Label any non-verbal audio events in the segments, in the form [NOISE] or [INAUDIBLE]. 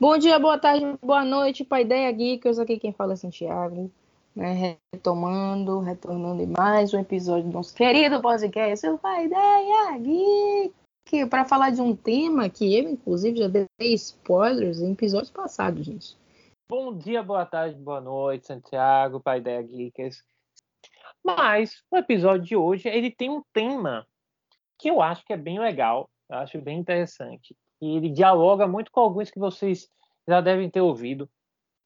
Bom dia, boa tarde, boa noite, para Ideia Geekers. Aqui quem fala é Santiago, né? Retomando, retornando em mais um episódio do nosso querido podcast, o Pai Ideia Geek, para falar de um tema que eu, inclusive, já dei spoilers em episódios passados, gente. Bom dia, boa tarde, boa noite, Santiago, para Ideia Geekers. Mas o episódio de hoje ele tem um tema que eu acho que é bem legal, eu acho bem interessante. E ele dialoga muito com alguns que vocês já devem ter ouvido,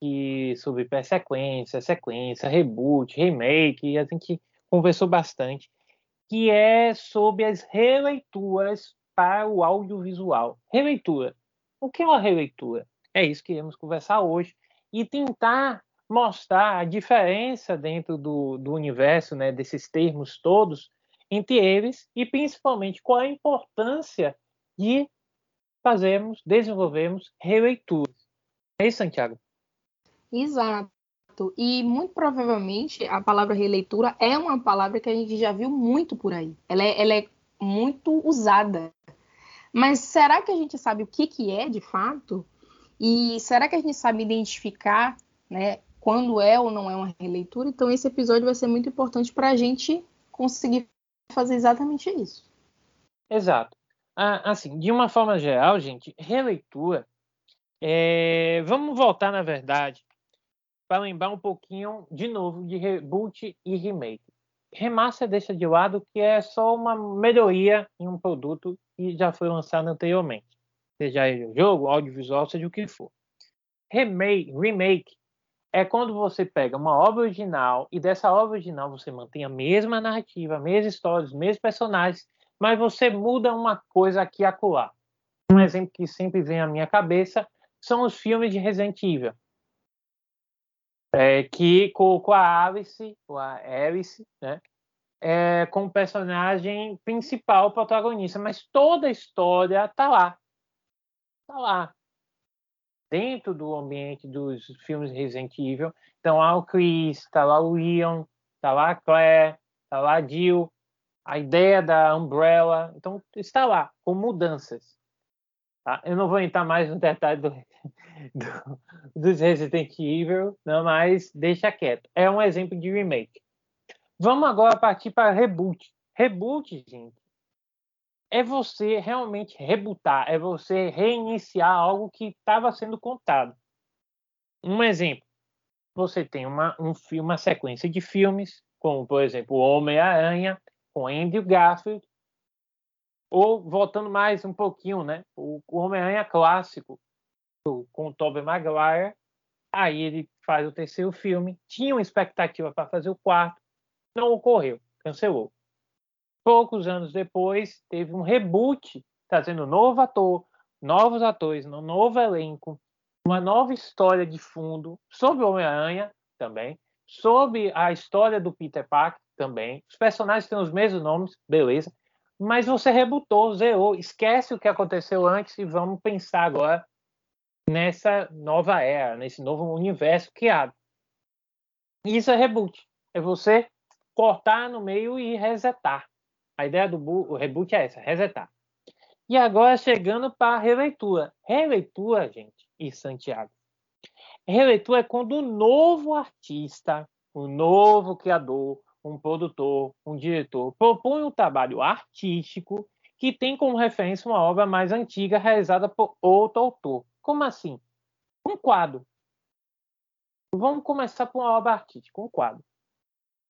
que sobre sequência, sequência, reboot, remake, a gente conversou bastante, que é sobre as releituras para o audiovisual. Releitura. O que é uma releitura? É isso que iremos conversar hoje e tentar mostrar a diferença dentro do, do universo, né, desses termos todos, entre eles e principalmente qual a importância de fazermos, desenvolvermos releituras. É isso, Santiago? Exato. E muito provavelmente a palavra releitura é uma palavra que a gente já viu muito por aí. Ela é, ela é muito usada. Mas será que a gente sabe o que, que é de fato? E será que a gente sabe identificar né, quando é ou não é uma releitura? Então, esse episódio vai ser muito importante para a gente conseguir fazer exatamente isso. Exato. Ah, assim, de uma forma geral, gente, releitura. É... Vamos voltar, na verdade, para lembrar um pouquinho, de novo, de reboot e remake. Remaster deixa de lado que é só uma melhoria em um produto que já foi lançado anteriormente. Seja ele jogo, audiovisual, seja o que for. Remake, remake é quando você pega uma obra original e dessa obra original você mantém a mesma narrativa, a mesma história, os mesmos personagens, mas você muda uma coisa aqui e acolá. Um exemplo que sempre vem à minha cabeça são os filmes de Resident Evil. É, que colocou a Alice, ou a Alice, né? É, como personagem principal, protagonista, mas toda a história tá lá. Tá lá dentro do ambiente dos filmes Resident Evil. Então, lá o Chris, está lá o Leon, está lá a Claire, está lá a Jill, a ideia da Umbrella. Então, está lá, com mudanças. Tá? Eu não vou entrar mais no detalhe do, do, dos Resident Evil, não, mas deixa quieto. É um exemplo de remake. Vamos agora partir para reboot. Reboot, gente, é você realmente rebootar, é você reiniciar algo que estava sendo contado. Um exemplo, você tem uma, um uma sequência de filmes, como por exemplo Homem-Aranha, com Andrew Garfield, ou voltando mais um pouquinho, né? O, o Homem-Aranha clássico, com o Tobey Maguire, aí ele faz o terceiro filme, tinha uma expectativa para fazer o quarto, não ocorreu, cancelou poucos anos depois, teve um reboot, trazendo um novo ator, novos atores, um novo elenco, uma nova história de fundo sobre Homem-Aranha também, sobre a história do Peter Parker também. Os personagens têm os mesmos nomes, beleza. Mas você rebutou, zerou, esquece o que aconteceu antes e vamos pensar agora nessa nova era, nesse novo universo criado. Isso é reboot. É você cortar no meio e resetar. A ideia do reboot é essa, resetar. E agora chegando para a releitura. Releitura, gente, e Santiago. Releitura é quando o novo artista, o novo criador, um produtor, um diretor, propõe um trabalho artístico que tem como referência uma obra mais antiga realizada por outro autor. Como assim? Um quadro. Vamos começar por uma obra artística, um quadro.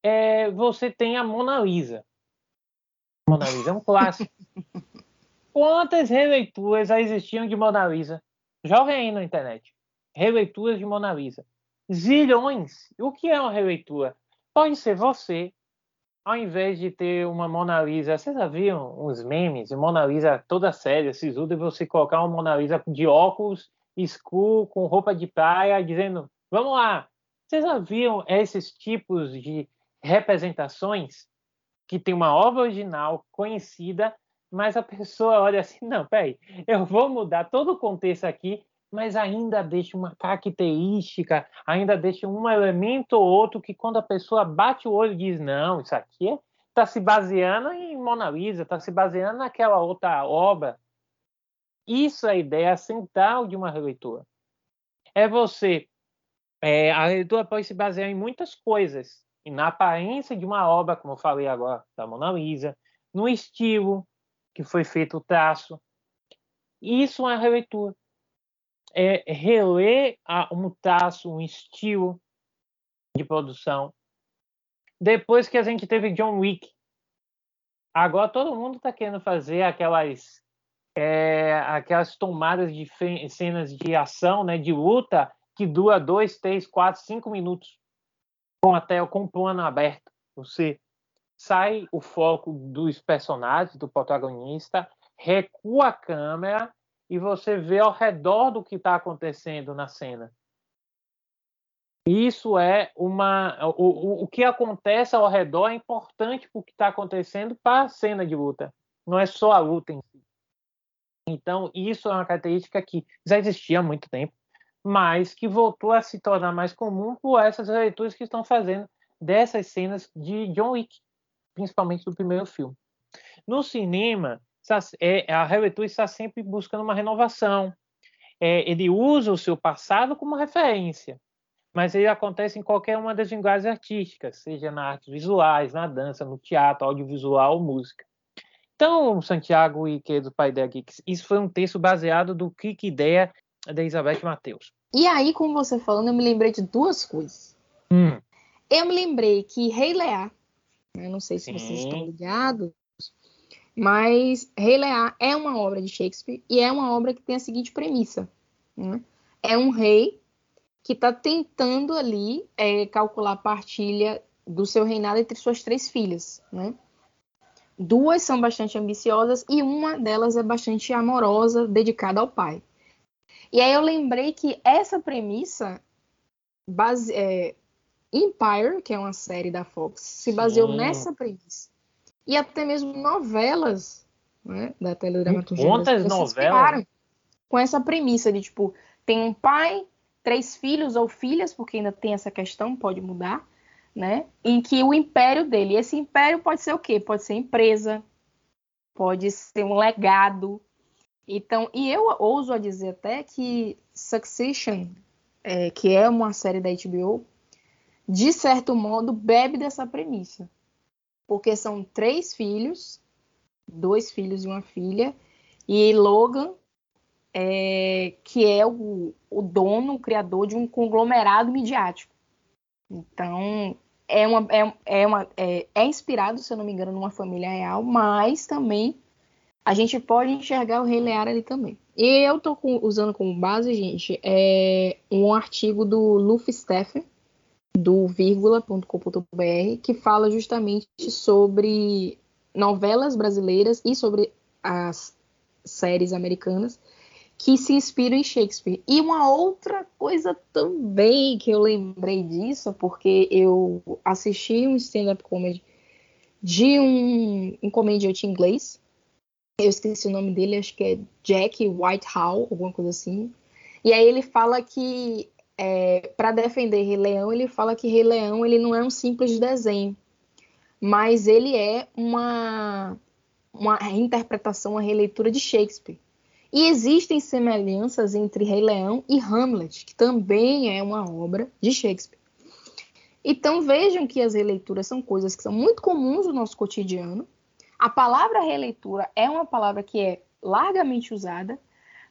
É, você tem a Mona Lisa. Mona Lisa é um clássico. [LAUGHS] Quantas releituras já existiam de Mona Lisa? Joga aí na internet. Releituras de Mona Lisa. Zilhões. O que é uma releitura? Pode ser você, ao invés de ter uma Mona Lisa, vocês já viram uns memes de Mona Lisa toda séria, sisuda, e você colocar uma Mona Lisa de óculos escuro, com roupa de praia, dizendo, vamos lá. Vocês já viram esses tipos de representações? que tem uma obra original conhecida, mas a pessoa olha assim, [LAUGHS] não, peraí, eu vou mudar todo o contexto aqui mas ainda deixa uma característica, ainda deixa um elemento ou outro que quando a pessoa bate o olho diz não, isso aqui está se baseando em Mona Lisa, está se baseando naquela outra obra. Isso é a ideia central de uma releitura. É você, é, a releitura pode se basear em muitas coisas, e na aparência de uma obra, como eu falei agora, da Mona Lisa, no estilo que foi feito o traço. Isso é releitura é, reler um traço, um estilo de produção. Depois que a gente teve John Wick, agora todo mundo está querendo fazer aquelas é, aquelas tomadas de cenas de ação, né, de luta que dura dois, três, quatro, cinco minutos com até com plano aberto. Você sai o foco dos personagens, do protagonista, recua a câmera e você vê ao redor do que está acontecendo na cena. Isso é uma. O, o, o que acontece ao redor é importante para o que está acontecendo para a cena de luta. Não é só a luta em si. Então, isso é uma característica que já existia há muito tempo, mas que voltou a se tornar mais comum por essas leituras que estão fazendo dessas cenas de John Wick, principalmente do primeiro filme. No cinema, é, a releitura está sempre buscando uma renovação. É, ele usa o seu passado como referência, mas ele acontece em qualquer uma das linguagens artísticas, seja na artes visuais, na dança, no teatro, audiovisual, música. Então, Santiago e querido pai Geeks, isso foi um texto baseado do que ideia da Elizabeth Matheus. E aí, como você falando, eu me lembrei de duas coisas. Hum. Eu me lembrei que Rei Lear, eu não sei se Sim. vocês estão ligados, mas Rei Lear é uma obra de Shakespeare e é uma obra que tem a seguinte premissa: né? é um rei que está tentando ali é, calcular a partilha do seu reinado entre suas três filhas. Né? Duas são bastante ambiciosas e uma delas é bastante amorosa, dedicada ao pai. E aí eu lembrei que essa premissa, base, é, Empire, que é uma série da Fox, se baseou Sim. nessa premissa e até mesmo novelas né, da teledramaturgia. Quantas novelas? Com essa premissa de, tipo, tem um pai, três filhos ou filhas, porque ainda tem essa questão, pode mudar, né? Em que o império dele, esse império pode ser o quê? Pode ser empresa, pode ser um legado. Então, e eu ouso a dizer até que Succession, é, que é uma série da HBO, de certo modo bebe dessa premissa porque são três filhos, dois filhos e uma filha, e Logan, é, que é o, o dono, o criador de um conglomerado midiático. Então, é, uma, é, é, uma, é, é inspirado, se eu não me engano, numa família real, mas também a gente pode enxergar o Rei Lear ali também. E eu estou usando como base, gente, é um artigo do Luffy Steffen, do vírgula.com.br, que fala justamente sobre novelas brasileiras e sobre as séries americanas que se inspiram em Shakespeare. E uma outra coisa também que eu lembrei disso, porque eu assisti um stand-up comedy de um, um comediante inglês, eu esqueci o nome dele, acho que é Jack Whitehall, alguma coisa assim. E aí ele fala que é, para defender Rei Leão, ele fala que Rei Leão ele não é um simples desenho, mas ele é uma, uma reinterpretação, uma releitura de Shakespeare. E existem semelhanças entre Rei Leão e Hamlet, que também é uma obra de Shakespeare. Então vejam que as releituras são coisas que são muito comuns no nosso cotidiano. A palavra releitura é uma palavra que é largamente usada,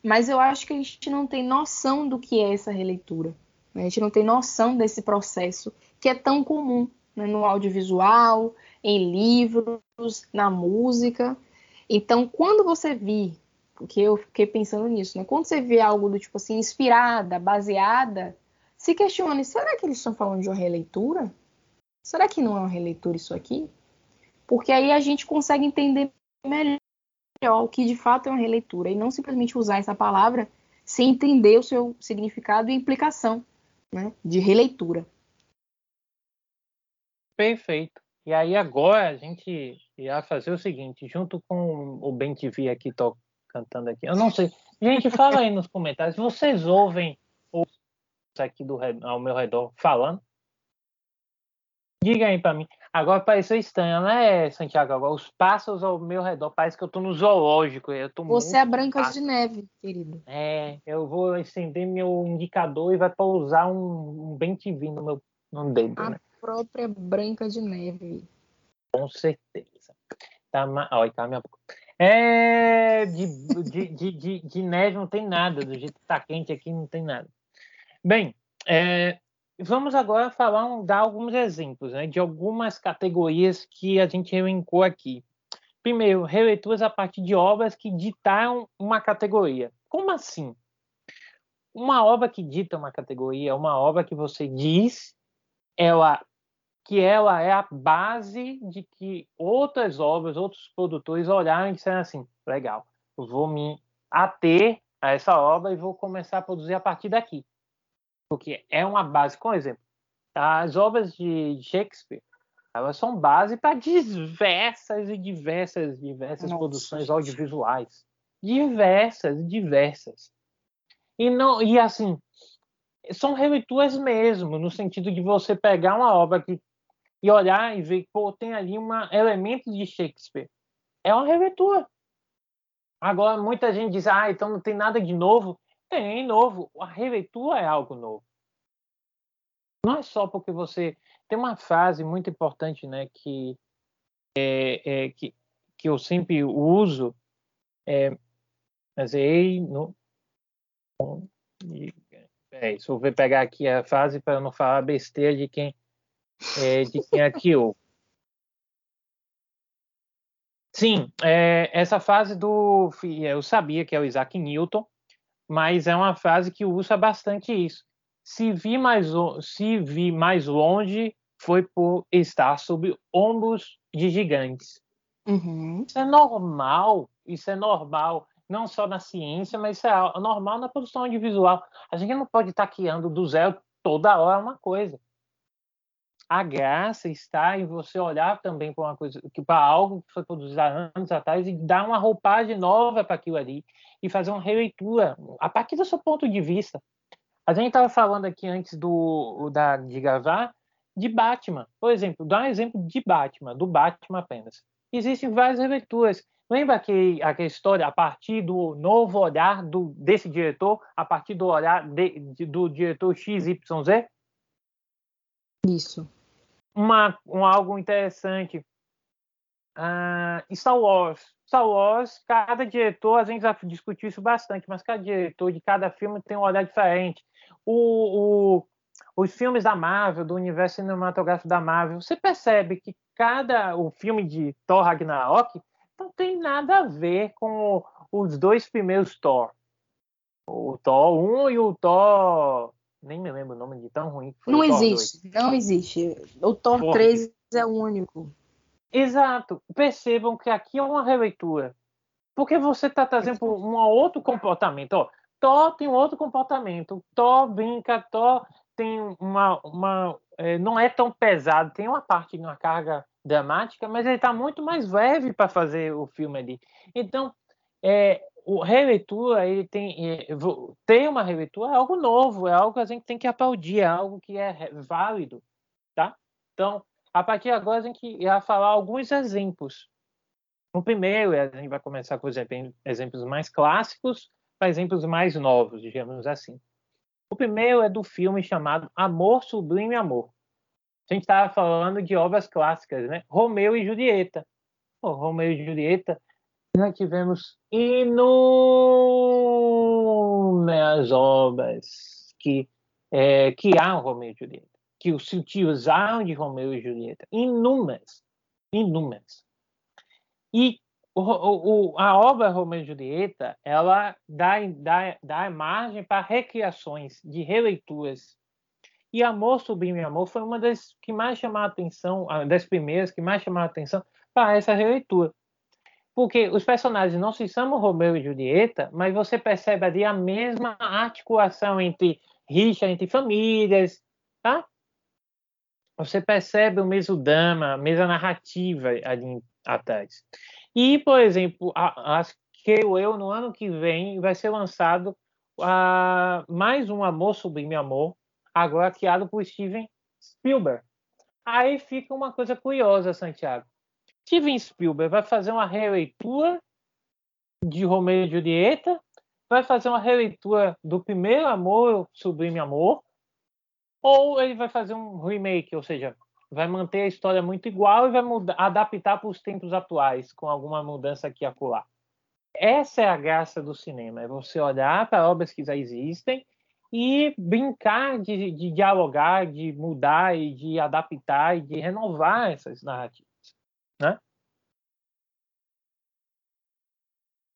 mas eu acho que a gente não tem noção do que é essa releitura. Né? A gente não tem noção desse processo que é tão comum né? no audiovisual, em livros, na música. Então, quando você vir, porque eu fiquei pensando nisso, né? Quando você vê algo do tipo assim, inspirada, baseada, se questione, será que eles estão falando de uma releitura? Será que não é uma releitura isso aqui? Porque aí a gente consegue entender melhor o que de fato é uma releitura e não simplesmente usar essa palavra sem entender o seu significado e implicação né, de releitura. Perfeito. E aí agora a gente ia fazer o seguinte, junto com o Ben TV aqui tô cantando aqui. Eu não sei, Gente, fala aí nos comentários. Vocês ouvem aqui do, ao meu redor falando? Diga aí para mim. Agora pareceu estranho, né, Santiago? Agora, os pássaros ao meu redor, parece que eu tô no zoológico. Eu tô Você é Branca de Neve, querido. É, eu vou estender meu indicador e vai pousar um, um bem te no meu no dedo, A né? própria Branca de Neve. Com certeza. Tá, olha, tá minha boca. É, de, de, de, de, de neve não tem nada, do jeito que tá quente aqui não tem nada. Bem, é, Vamos agora falar, dar alguns exemplos né, de algumas categorias que a gente elencou aqui. Primeiro, releituras a partir de obras que ditaram uma categoria. Como assim? Uma obra que dita uma categoria é uma obra que você diz ela, que ela é a base de que outras obras, outros produtores olharam e disseram assim: legal, vou me ater a essa obra e vou começar a produzir a partir daqui porque é uma base. Com exemplo, as obras de Shakespeare, elas são base para diversas e diversas, diversas Nossa. produções audiovisuais, diversas, diversas. E não, e assim, são releituras mesmo, no sentido de você pegar uma obra que, e olhar e ver, pô, tem ali um elemento de Shakespeare. É uma releitura. Agora, muita gente diz, ah, então não tem nada de novo. Tem novo. A releitura é algo novo. Não é só porque você tem uma frase muito importante, né, que é, é que, que eu sempre uso, é, mas aí no é, isso, vou pegar aqui a frase para não falar besteira de quem é, de quem aqui ouve. Sim, é, essa frase do eu sabia que é o Isaac Newton, mas é uma frase que usa bastante isso. Se vi mais, se vi mais longe, foi por estar sob ombros de gigantes. Uhum. Isso é normal, isso é normal, não só na ciência, mas isso é normal na produção audiovisual. A gente não pode estar criando do zero toda hora uma coisa. A graça está em você olhar também para uma coisa, para algo que foi produzido há anos atrás e dar uma roupagem nova para aquilo ali e fazer uma releitura a partir do seu ponto de vista. A gente estava falando aqui antes do da, de gravar de Batman. Por exemplo, dá um exemplo de Batman, do Batman apenas. Existem várias releituras. Lembra que aquela história a partir do novo olhar do, desse diretor, a partir do olhar de, de, do diretor XYZ? Isso. Uma, um algo interessante. Uh, Star Wars. Star Wars, cada diretor, a gente já discutiu isso bastante, mas cada diretor de cada filme tem um olhar diferente. O, o, os filmes da Marvel, do universo cinematográfico da Marvel, você percebe que cada o filme de Thor Ragnarok não tem nada a ver com os dois primeiros Thor. O Thor 1 e o Thor. Nem me lembro o nome de tão ruim. não existe, 2. não existe. O Thor Porra. 3 é o único. Exato. Percebam que aqui é uma releitura. Porque você está trazendo um outro comportamento. Ó, Thor tem um outro comportamento. Thor brinca, Thor tem uma. uma é, não é tão pesado, tem uma parte de uma carga dramática, mas ele está muito mais leve para fazer o filme ali. Então, é, o releitura, ele tem. É, ter uma releitura é algo novo, é algo que a gente tem que aplaudir, é algo que é válido. Tá? Então, a partir de agora, a gente irá falar alguns exemplos. O primeiro, a gente vai começar com exemplos mais clássicos para exemplos mais novos, digamos assim. O primeiro é do filme chamado Amor Sublime Amor. A gente estava falando de obras clássicas, né? Romeu e Julieta. Oh, Romeu e Julieta, nós tivemos inúmeras obras que é, que há Romeu e Julieta que se utilizaram de Romeu e Julieta, inúmeras, inúmeras. E o, o, a obra Romeu e Julieta, ela dá, dá, dá margem para recriações de releituras. E Amor Sublime Amor foi uma das que mais chamaram a atenção, das primeiras que mais chamaram a atenção para essa releitura. Porque os personagens não se chamam Romeu e Julieta, mas você percebe ali a mesma articulação entre rixa entre famílias, tá? você percebe o mesmo drama, a mesma narrativa ali atrás. E, por exemplo, as creio eu, no ano que vem vai ser lançado uh, mais um Amor Sublime Amor, agora criado por Steven Spielberg. Aí fica uma coisa curiosa, Santiago. Steven Spielberg vai fazer uma releitura de Romeo e Julieta, vai fazer uma releitura do primeiro Amor, Sublime Amor, ou ele vai fazer um remake, ou seja, vai manter a história muito igual e vai mudar, adaptar para os tempos atuais, com alguma mudança aqui e acolá. Essa é a graça do cinema, é você olhar para obras que já existem e brincar de, de dialogar, de mudar e de adaptar e de renovar essas narrativas, né?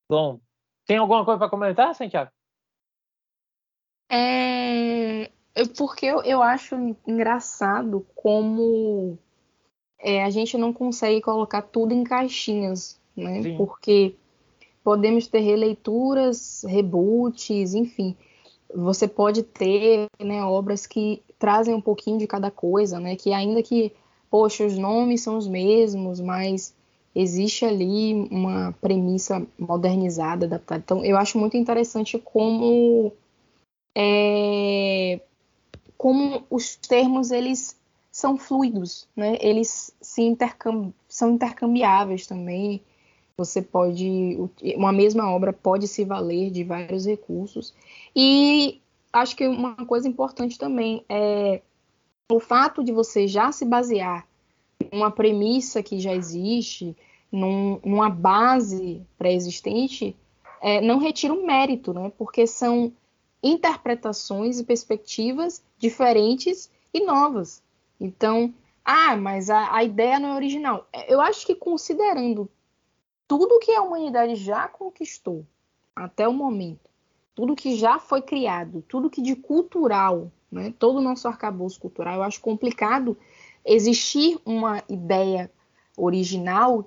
Bom, tem alguma coisa para comentar, Santiago? É, porque eu, eu acho engraçado como é, a gente não consegue colocar tudo em caixinhas, né? Sim. Porque podemos ter releituras, reboots, enfim. Você pode ter né, obras que trazem um pouquinho de cada coisa, né? Que ainda que, poxa, os nomes são os mesmos, mas existe ali uma premissa modernizada, adaptada. Então, eu acho muito interessante como é, como os termos eles são fluidos, né? Eles se intercambi são intercambiáveis também. Você pode uma mesma obra pode se valer de vários recursos. E acho que uma coisa importante também é o fato de você já se basear uma premissa que já existe, num, numa base pré-existente, é, não retira o mérito, né? Porque são interpretações e perspectivas diferentes e novas. Então, ah, mas a, a ideia não é original. É, eu acho que considerando tudo que a humanidade já conquistou até o momento, tudo que já foi criado, tudo que de cultural, né, todo o nosso arcabouço cultural, eu acho complicado existir uma ideia original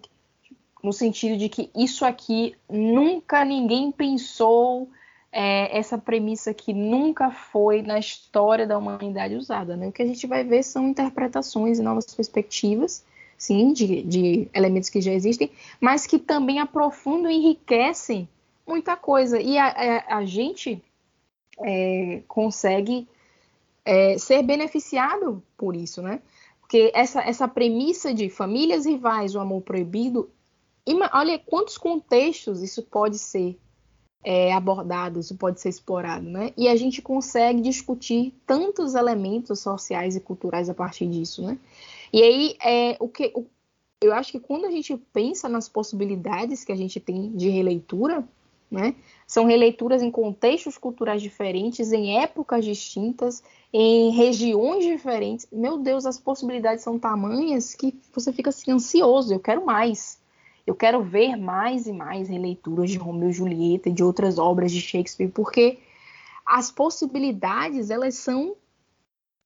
no sentido de que isso aqui nunca ninguém pensou é, essa premissa que nunca foi na história da humanidade usada. Né? O que a gente vai ver são interpretações e novas perspectivas, sim, de, de elementos que já existem, mas que também aprofundam e enriquecem muita coisa. E a, a, a gente é, consegue é, ser beneficiado por isso, né? Porque essa, essa premissa de famílias rivais, o amor proibido, olha quantos contextos isso pode ser é, abordado, isso pode ser explorado, né? E a gente consegue discutir tantos elementos sociais e culturais a partir disso, né? E aí, é, o que o, eu acho que quando a gente pensa nas possibilidades que a gente tem de releitura, né? São releituras em contextos culturais diferentes, em épocas distintas, em regiões diferentes. Meu Deus, as possibilidades são tamanhas que você fica assim ansioso. Eu quero mais. Eu quero ver mais e mais releituras de Romeu e Julieta e de outras obras de Shakespeare, porque as possibilidades elas são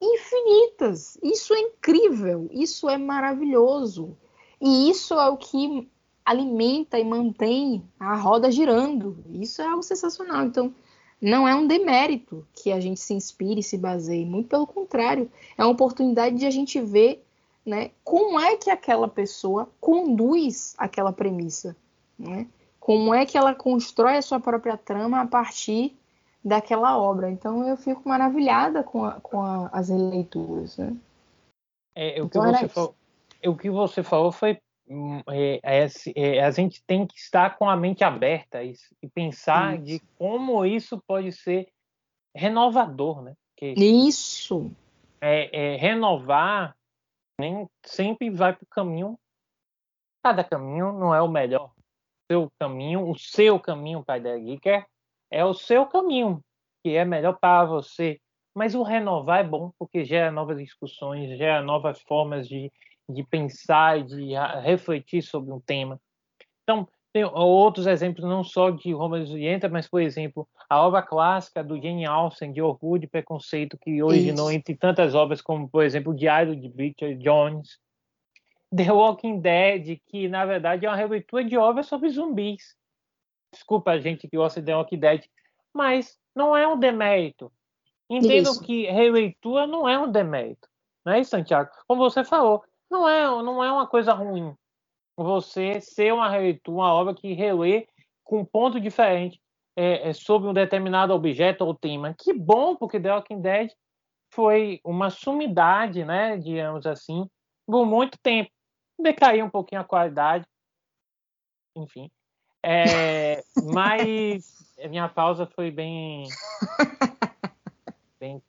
infinitas. Isso é incrível, isso é maravilhoso. E isso é o que alimenta e mantém a roda girando. Isso é algo sensacional. Então, não é um demérito que a gente se inspire e se baseie, muito pelo contrário, é uma oportunidade de a gente ver né? Como é que aquela pessoa conduz aquela premissa, né? Como é que ela constrói a sua própria trama a partir daquela obra. Então eu fico maravilhada com, a, com a, as releituras, né? É, o, que então, você falou, o que você falou foi é, é, é, a gente tem que estar com a mente aberta e, e pensar isso. de como isso pode ser renovador, né? Que isso. É, é, renovar nem sempre vai para o caminho. Cada caminho não é o melhor. O seu caminho, o seu caminho para a Geeker é o seu caminho, que é melhor para você. Mas o renovar é bom porque gera novas discussões, gera novas formas de, de pensar e de refletir sobre um tema. Então, tem outros exemplos, não só de Romeo e Julieta, mas, por exemplo, a obra clássica do Jane Austen, de Orgulho e Preconceito, que originou Isso. entre tantas obras, como, por exemplo, o Diário de Bridget Jones. The Walking Dead, que, na verdade, é uma releitura de obras sobre zumbis. Desculpa a gente que gosta de The Walking Dead, mas não é um demérito. Entendam Isso. que releitura não é um demérito. Não é isso, Santiago? Como você falou, não é, não é uma coisa ruim você ser uma uma obra que relê com um ponto diferente é, é, sobre um determinado objeto ou tema. Que bom, porque The Walking Dead foi uma sumidade, né, digamos assim, por muito tempo. Decaiu um pouquinho a qualidade, enfim. É, [LAUGHS] mas minha pausa foi bem, bem,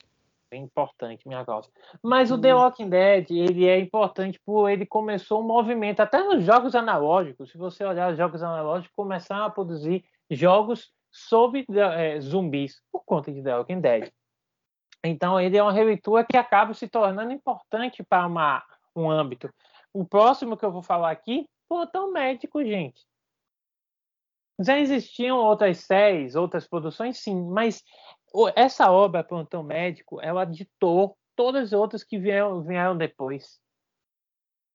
bem importante, minha causa. Mas o The uhum. Walking Dead, ele é importante por ele começou um movimento, até nos jogos analógicos, se você olhar os jogos analógicos, começaram a produzir jogos sobre é, zumbis por conta de The Walking Dead. Então, ele é uma releitura que acaba se tornando importante para uma, um âmbito. O próximo que eu vou falar aqui, Plantão Médico, gente. Já existiam outras séries, outras produções, sim, mas essa obra, Plantão Médico, ela ditou todas as outras que vieram, vieram depois.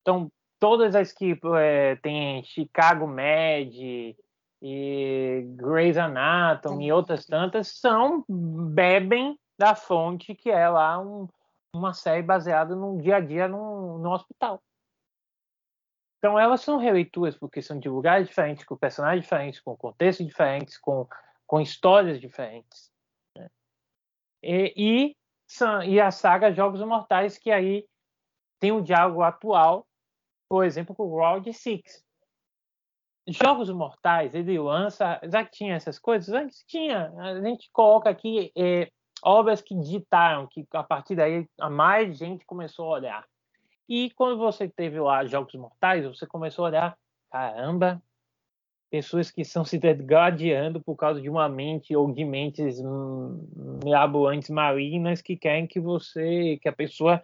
Então, todas as que é, tem Chicago Med, e Grey's Anatomy e outras tantas são bebem da fonte que é lá um, uma série baseada no dia a dia no, no hospital. Então elas são releituras porque são de lugares diferentes, com personagens diferentes, com contextos diferentes, com, com histórias diferentes. E, e, e a saga Jogos Mortais, que aí tem um diálogo atual, por exemplo, com o Round Six, Jogos Mortais, ele lança. Já tinha essas coisas? Antes tinha. A gente coloca aqui é, obras que ditaram, que a partir daí a mais gente começou a olhar. E quando você teve lá Jogos Mortais, você começou a olhar, caramba, pessoas que estão se degradando por causa de uma mente ou de mentes mirabolantes malignas que querem que você, que a pessoa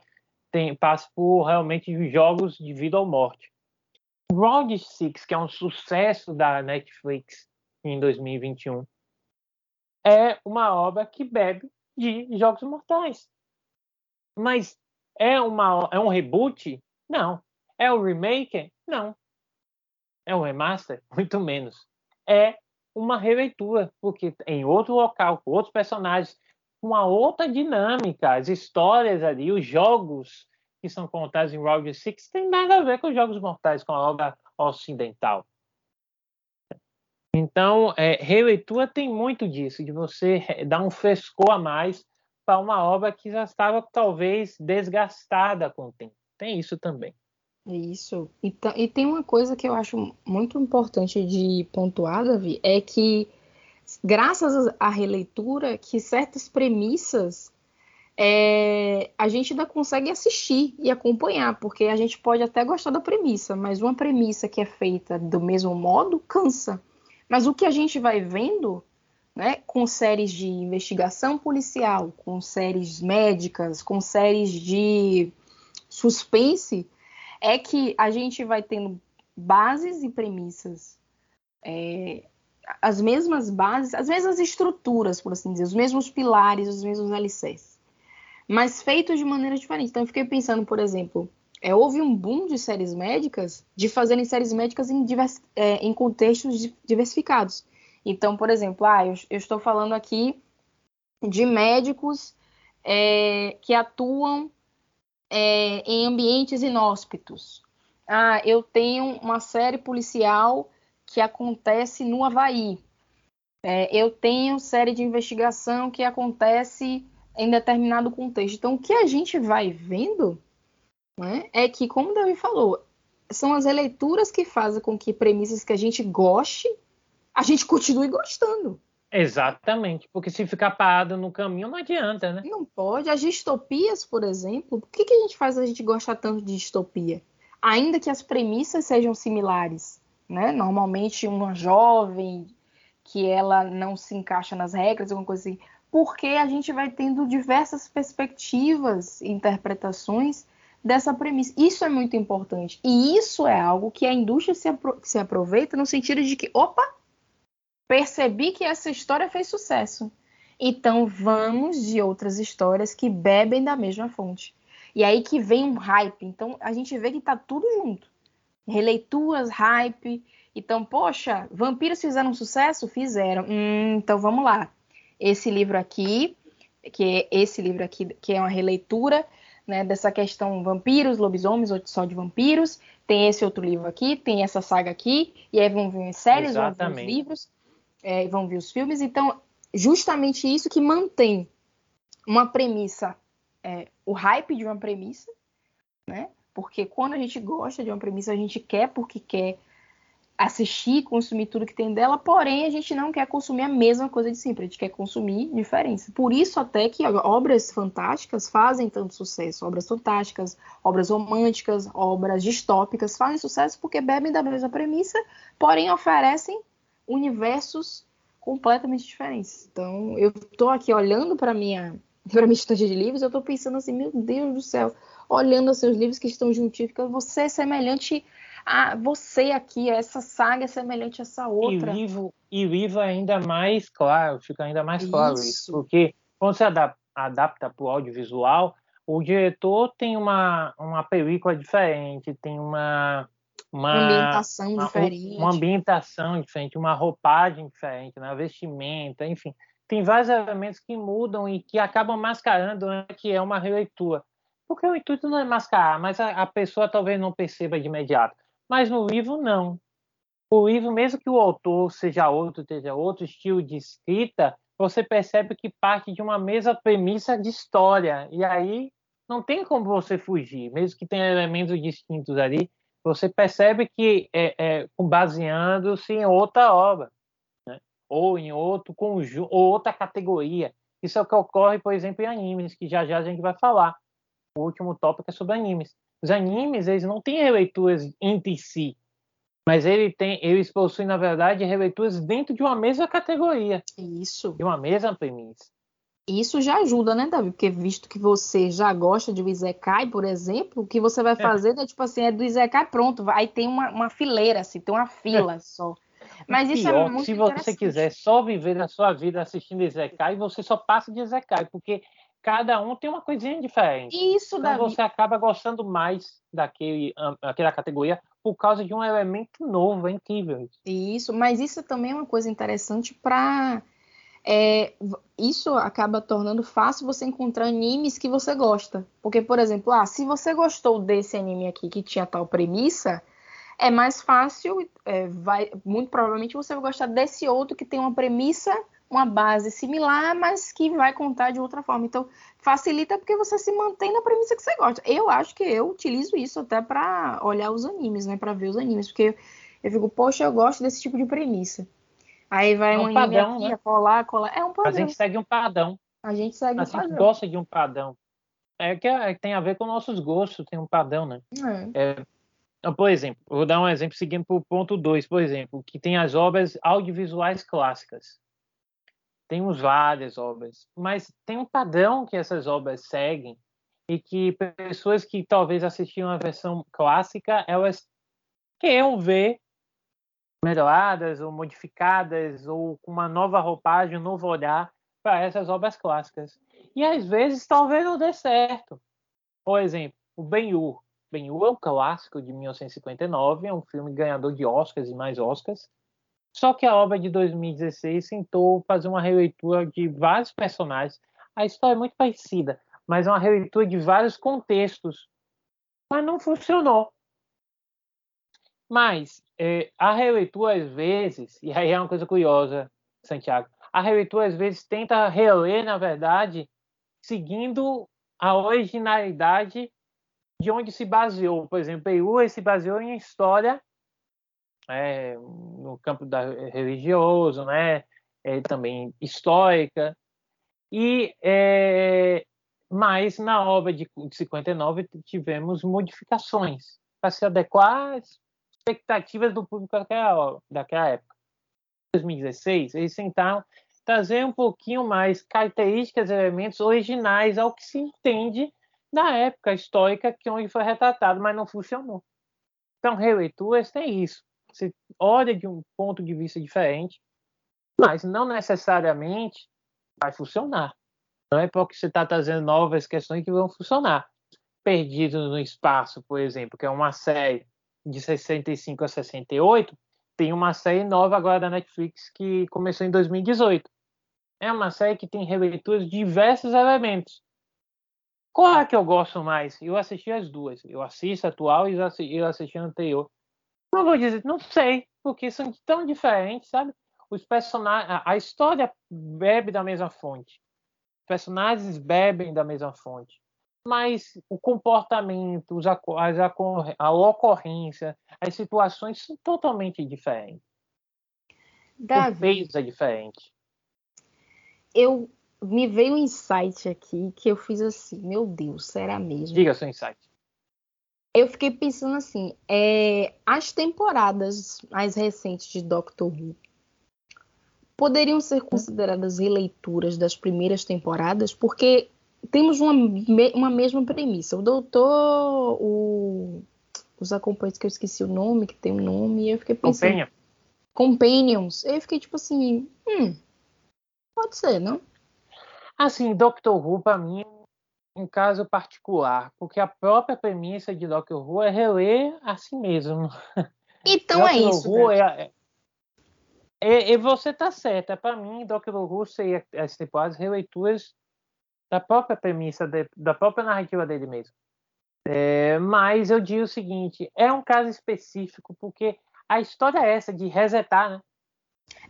tem, passe por realmente jogos de vida ou morte. Round Six, que é um sucesso da Netflix em 2021, é uma obra que bebe de Jogos Mortais. Mas é, uma, é um reboot? Não. É um remake? Não. É um remaster? [LAUGHS] Muito menos. É uma releitura, porque em outro local, com outros personagens, uma outra dinâmica, as histórias ali, os jogos que são contados em Round Six tem nada a ver com os Jogos Mortais, com a obra ocidental. Então, é, releitura tem muito disso, de você dar um frescor a mais para uma obra que já estava talvez desgastada com o tempo. Tem isso também. Isso. E, e tem uma coisa que eu acho muito importante de pontuar, Davi, é que graças à releitura, que certas premissas é, a gente ainda consegue assistir e acompanhar, porque a gente pode até gostar da premissa, mas uma premissa que é feita do mesmo modo cansa. Mas o que a gente vai vendo, né, com séries de investigação policial, com séries médicas, com séries de suspense, é que a gente vai tendo bases e premissas, é, as mesmas bases, as mesmas estruturas, por assim dizer, os mesmos pilares, os mesmos alicerces mas feitos de maneira diferente. Então eu fiquei pensando, por exemplo, é, houve um boom de séries médicas, de fazerem séries médicas em, divers, é, em contextos diversificados. Então, por exemplo, ah, eu, eu estou falando aqui de médicos é, que atuam é, em ambientes inóspitos. Ah, eu tenho uma série policial que acontece no Havaí. É, eu tenho série de investigação que acontece em determinado contexto. Então, o que a gente vai vendo né, é que, como o Davi falou, são as releituras que fazem com que premissas que a gente goste, a gente continue gostando. Exatamente, porque se ficar parado no caminho não adianta, né? Não pode. As distopias, por exemplo, por que, que a gente faz a gente gostar tanto de distopia? Ainda que as premissas sejam similares, né? Normalmente uma jovem que ela não se encaixa nas regras, alguma coisa assim porque a gente vai tendo diversas perspectivas e interpretações dessa premissa. Isso é muito importante. E isso é algo que a indústria se, apro se aproveita no sentido de que, opa, percebi que essa história fez sucesso. Então vamos de outras histórias que bebem da mesma fonte. E aí que vem um hype. Então a gente vê que tá tudo junto. Releituras, hype. Então, poxa, vampiros fizeram sucesso? Fizeram. Hum, então vamos lá esse livro aqui, que é esse livro aqui, que é uma releitura né, dessa questão vampiros, lobisomens ou só de vampiros. Tem esse outro livro aqui, tem essa saga aqui, e aí vão vir séries, vão vir livros. É, vão ver os filmes. Então, justamente isso que mantém uma premissa, é, o hype de uma premissa, né? Porque quando a gente gosta de uma premissa, a gente quer porque quer assistir, consumir tudo que tem dela, porém a gente não quer consumir a mesma coisa de sempre, a gente quer consumir diferença. Por isso até que obras fantásticas fazem tanto sucesso, obras fantásticas, obras românticas, obras distópicas fazem sucesso porque bebem da mesma premissa, porém oferecem universos completamente diferentes. Então, eu estou aqui olhando para minha [LAUGHS] para minha estante de livros, eu estou pensando assim, meu Deus do céu, olhando os seus livros que estão juntinhos, você é semelhante ah, você aqui, essa saga é semelhante a essa outra. E o livro, e o livro é ainda mais claro, fica ainda mais claro isso, isso porque quando você adapta, adapta para o audiovisual, o diretor tem uma, uma película diferente, tem uma, uma ambientação uma, diferente. Uma ambientação diferente, uma roupagem diferente, uma vestimenta, enfim. Tem vários elementos que mudam e que acabam mascarando né, que é uma releitura. Porque o intuito não é mascarar, mas a, a pessoa talvez não perceba de imediato. Mas no livro, não. O livro, mesmo que o autor seja outro, seja outro estilo de escrita, você percebe que parte de uma mesma premissa de história. E aí não tem como você fugir, mesmo que tenha elementos distintos ali, você percebe que é, é baseando-se em outra obra, né? ou em outro conjunto, ou outra categoria. Isso é o que ocorre, por exemplo, em animes, que já já a gente vai falar. O último tópico é sobre animes. Os animes, eles não têm releituras entre si, mas ele tem, eles possuem, na verdade, releituras dentro de uma mesma categoria. Isso. De uma mesma premissa. Isso já ajuda, né, Davi? Porque visto que você já gosta de Izekai, por exemplo, o que você vai é. fazer é, tipo assim, é do Izekai pronto. Aí tem uma, uma fileira, assim, tem uma fila é. só. Mas isso é Pior, muito Se você quiser só viver a sua vida assistindo Izekai, você só passa de Izekai, porque cada um tem uma coisinha diferente. Isso, então Davi. você acaba gostando mais daquele, daquela categoria por causa de um elemento novo, é incrível. Isso, mas isso também é uma coisa interessante para é, isso acaba tornando fácil você encontrar animes que você gosta. Porque, por exemplo, ah, se você gostou desse anime aqui que tinha tal premissa, é mais fácil, é, vai, muito provavelmente você vai gostar desse outro que tem uma premissa uma base similar, mas que vai contar de outra forma. Então, facilita porque você se mantém na premissa que você gosta. Eu acho que eu utilizo isso até para olhar os animes, né? Para ver os animes, porque eu fico, poxa, eu gosto desse tipo de premissa. Aí vai é um, padrão, aqui, né? colar, colar. É um padrão. A gente segue um padrão. A gente segue a um padrão. Gente gosta de um padrão. É que é, tem a ver com nossos gostos, tem um padrão, né? É. É, por exemplo, vou dar um exemplo seguindo para o ponto 2, por exemplo, que tem as obras audiovisuais clássicas temos várias obras, mas tem um padrão que essas obras seguem e que pessoas que talvez assistiam a versão clássica, elas queiram ver melhoradas ou modificadas ou com uma nova roupagem, um novo olhar para essas obras clássicas. E às vezes talvez não dê certo. Por exemplo, o Ben-Hur. Ben-Hur é um clássico de 1959, é um filme ganhador de Oscars e mais Oscars. Só que a obra de 2016 tentou fazer uma releitura de vários personagens. A história é muito parecida, mas é uma releitura de vários contextos. Mas não funcionou. Mas é, a releitura, às vezes, e aí é uma coisa curiosa, Santiago, a releitura, às vezes, tenta reler, na verdade, seguindo a originalidade de onde se baseou. Por exemplo, Peru se baseou em história é, no campo da religioso, né? É, também histórica. E é, mas na obra de, de 59 tivemos modificações para se adequar às expectativas do público daquela, daquela época. Em 2016, eles tentaram trazer um pouquinho mais características, elementos originais ao que se entende da época histórica que onde foi retratado, mas não funcionou. Então, releituras tem isso você olha de um ponto de vista diferente, mas não necessariamente vai funcionar. Não é porque você está trazendo novas questões que vão funcionar. Perdido no Espaço, por exemplo, que é uma série de 65 a 68, tem uma série nova agora da Netflix que começou em 2018. É uma série que tem releituras de diversos elementos. Qual é que eu gosto mais? Eu assisti as duas. Eu assisto a atual e eu assisti a anterior. Não vou dizer, não sei, porque são tão diferentes, sabe? os personagens, a história bebe da mesma fonte, os personagens bebem da mesma fonte, mas o comportamento, os, as, a ocorrência, as situações são totalmente diferentes. Davi, o peso é diferente. Eu me veio um insight aqui que eu fiz assim, meu Deus, será mesmo? Diga seu insight. Eu fiquei pensando assim, é, as temporadas mais recentes de Doctor Who poderiam ser consideradas releituras das primeiras temporadas, porque temos uma, uma mesma premissa. O doutor, o, os acompanhantes que eu esqueci o nome, que tem um nome, e eu fiquei pensando. Companion. Companions. Eu fiquei tipo assim, hum, pode ser, não? Assim, Doctor Who, para mim, é um caso particular, porque a própria premissa de Doctor Who é reler a si mesmo. [LAUGHS] Então é isso. Who é, é, e você tá certa. Para mim, Doctor Who seria as temporadas releituras da própria premissa, de, da própria narrativa dele mesmo. É, mas eu digo o seguinte: é um caso específico, porque a história é essa de resetar, né?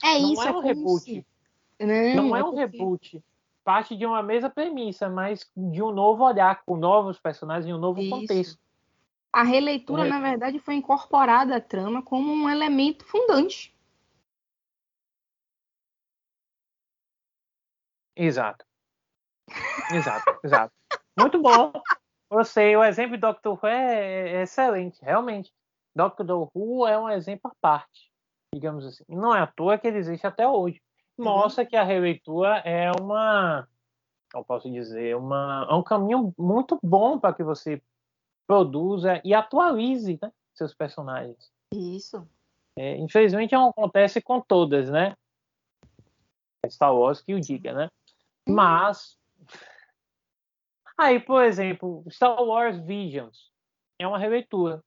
É isso, não é um reboot. Não, não, é, é um porque... reboot. Parte de uma mesma premissa, mas de um novo olhar, com novos personagens e um novo isso. contexto. A releitura, é. na verdade, foi incorporada à trama como um elemento fundante. Exato. Exato, exato. Muito bom. Você, o exemplo do Dr. Who é, é excelente, realmente. Doctor Who é um exemplo à parte, digamos assim. Não é à toa que ele existe até hoje. Uhum. Mostra uhum. que a releitura é uma, eu posso dizer, uma, é um caminho muito bom para que você produza e atualize né, seus personagens. Isso. É, infelizmente não acontece com todas, né? Star Wars que o diga, né? Uhum. Mas aí, por exemplo, Star Wars Visions é uma releitura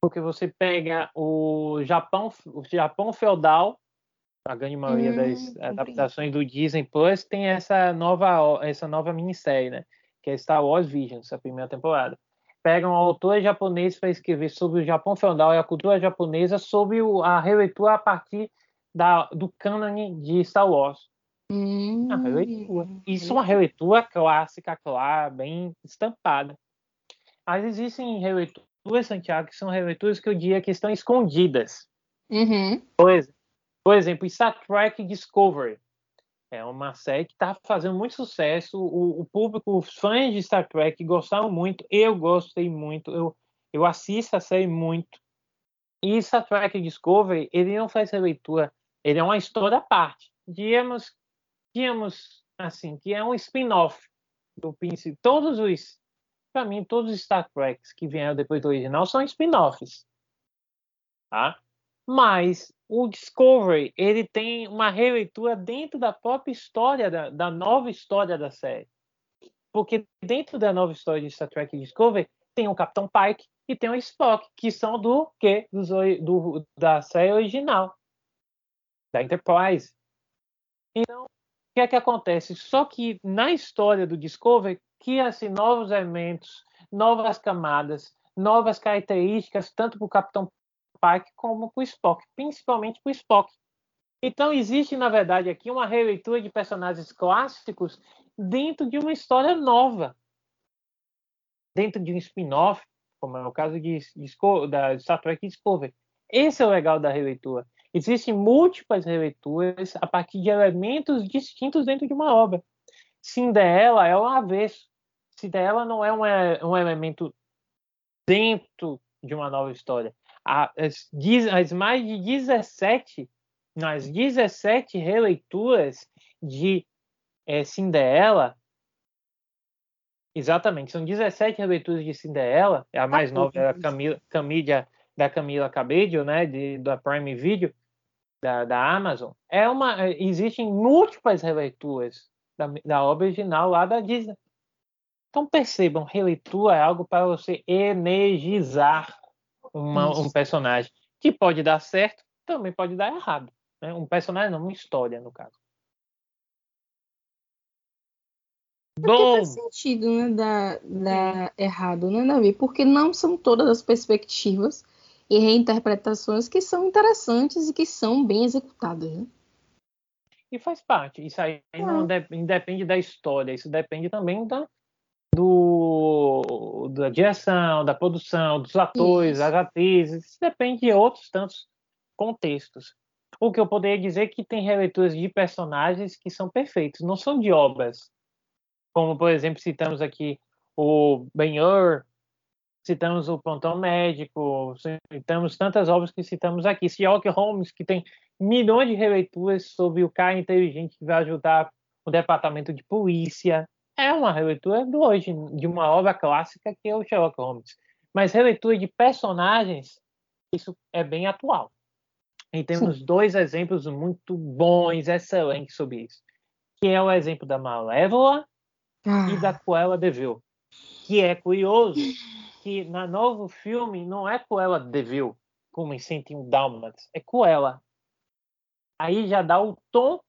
porque você pega o Japão, o Japão feudal, a grande maioria hum, das adaptações do Disney Plus tem essa nova essa nova minissérie, né? Que é Star Wars Visions, a primeira temporada. Pegam um autor japonês para escrever sobre o Japão feudal e a cultura japonesa sobre a releitura a partir da, do cânone de Star Wars. Hum, releitura. Isso é uma releitura clássica, clara, bem estampada. Mas existem releituras Santiago, que são releituras que eu diria que estão escondidas. Uhum. Por, exemplo, por exemplo, Star Trek Discovery. É uma série que está fazendo muito sucesso. O, o, público, os fãs de Star Trek gostaram muito. Eu gostei muito. Eu, eu assisto a série muito. E Star Trek Discovery, ele não faz releitura. Ele é uma história à parte. Digamos, digamos assim, que é um spin-off do princípio. Todos os para mim, todos os Star Treks que vieram depois do original são spin-offs. Tá? Mas o Discovery, ele tem uma releitura dentro da própria história, da, da nova história da série. Porque dentro da nova história de Star Trek Discovery, tem o Capitão Pike e tem o Spock, que são do quê? Do, do, da série original. Da Enterprise. Então, que é que acontece? Só que na história do Discovery, cria-se novos elementos, novas camadas, novas características, tanto para o Capitão Pike como para o Spock, principalmente para o Spock. Então existe, na verdade, aqui uma releitura de personagens clássicos dentro de uma história nova, dentro de um spin-off, como é o caso de, de, da Star Trek Discovery. Esse é o legal da releitura. Existem múltiplas releituras a partir de elementos distintos dentro de uma obra. Cinderela é o avesso. Cinderela não é um, é, um elemento dentro de uma nova história. As, as mais de 17, nas 17 releituras de é, Cinderela, exatamente, são 17 releituras de Cinderela, a mais nova é a Camila, Camila, da Camila Cabello, né, de, da Prime Video, da, da Amazon, é uma, existem múltiplas releituras da, da obra original lá da Disney. Então percebam, releitura é algo para você energizar uma, um personagem que pode dar certo, também pode dar errado. Né? Um personagem não, uma história no caso. Porque Bom. faz sentido, né, dar errado, né, Davi? Porque não são todas as perspectivas e reinterpretações que são interessantes e que são bem executadas. Né? E faz parte. Isso aí não de, independe da história, isso depende também da, do, da direção, da produção, dos atores, isso. das atrizes, isso depende de outros tantos contextos. O que eu poderia dizer é que tem releituras de personagens que são perfeitos, não são de obras. Como, por exemplo, citamos aqui o Ben-Hur, citamos o Pontão Médico, citamos tantas obras que citamos aqui. Sherlock Holmes, que tem milhões de releituras sobre o cara inteligente que vai ajudar o departamento de polícia. É uma releitura de hoje, de uma obra clássica que é o Sherlock Holmes. Mas releitura de personagens, isso é bem atual. E temos Sim. dois exemplos muito bons, excelentes sobre isso. Que é o exemplo da Malévola ah. e da Cruella de Vil. Que é curioso que no novo filme não é Cruella de Vil, como em 101 Dálmatas, é Cruella. Aí já dá o tom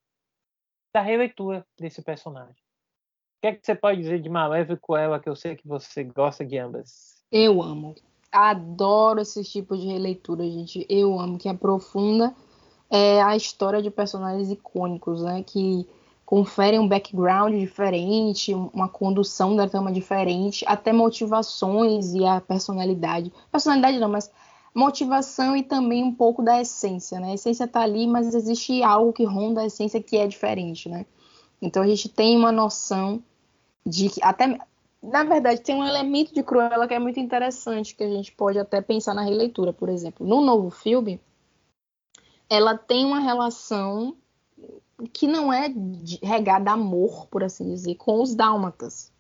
da releitura desse personagem. O que, é que você pode dizer de Malévola e Cruella, que eu sei que você gosta de ambas? Eu amo. Adoro esse tipo de releitura, gente. Eu amo, que aprofunda é, a história de personagens icônicos, né? Que conferem um background diferente, uma condução da trama diferente, até motivações e a personalidade. Personalidade não, mas motivação e também um pouco da essência, né? A essência tá ali, mas existe algo que ronda a essência que é diferente, né? Então a gente tem uma noção de que até na verdade tem um elemento de Cruella que é muito interessante que a gente pode até pensar na releitura, por exemplo. No novo filme, ela tem uma relação que não é regada a amor, por assim dizer, com os dálmatas.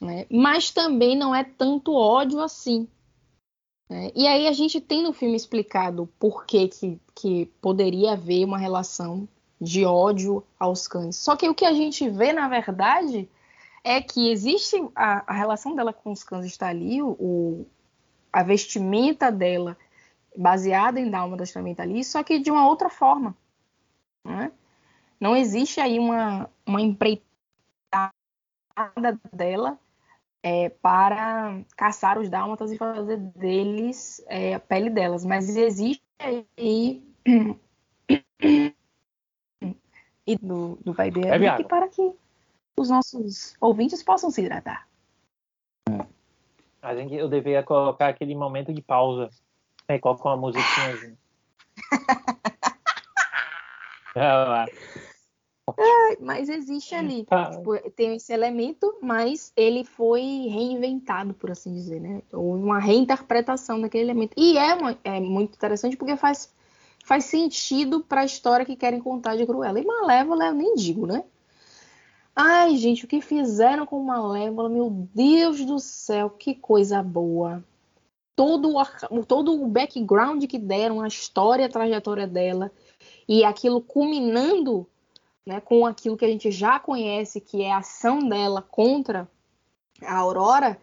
Né? Mas também não é tanto ódio assim. Né? E aí a gente tem no filme explicado por que, que, que poderia haver uma relação de ódio aos cães. Só que o que a gente vê, na verdade, é que existe a, a relação dela com os cães está ali, o, a vestimenta dela baseada em dálmatas também está ali, só que de uma outra forma. Né? Não existe aí uma, uma empreitada dela é, para caçar os dálmatas e fazer deles é, a pele delas, mas existe aí [CLEARS THROAT] e do, do vai é para que os nossos ouvintes possam se hidratar. A gente, eu deveria colocar aquele momento de pausa. Né, coloca uma musiquinha. [LAUGHS] É, mas existe ali. Tá. Tipo, tem esse elemento, mas ele foi reinventado, por assim dizer, né? Ou uma reinterpretação daquele elemento. E é, uma, é muito interessante porque faz, faz sentido para a história que querem contar de Cruella. E Malévola eu nem digo, né? Ai, gente, o que fizeram com Malévola, meu Deus do céu, que coisa boa. Todo o, todo o background que deram, a história, a trajetória dela, e aquilo culminando né, com aquilo que a gente já conhece, que é a ação dela contra a Aurora,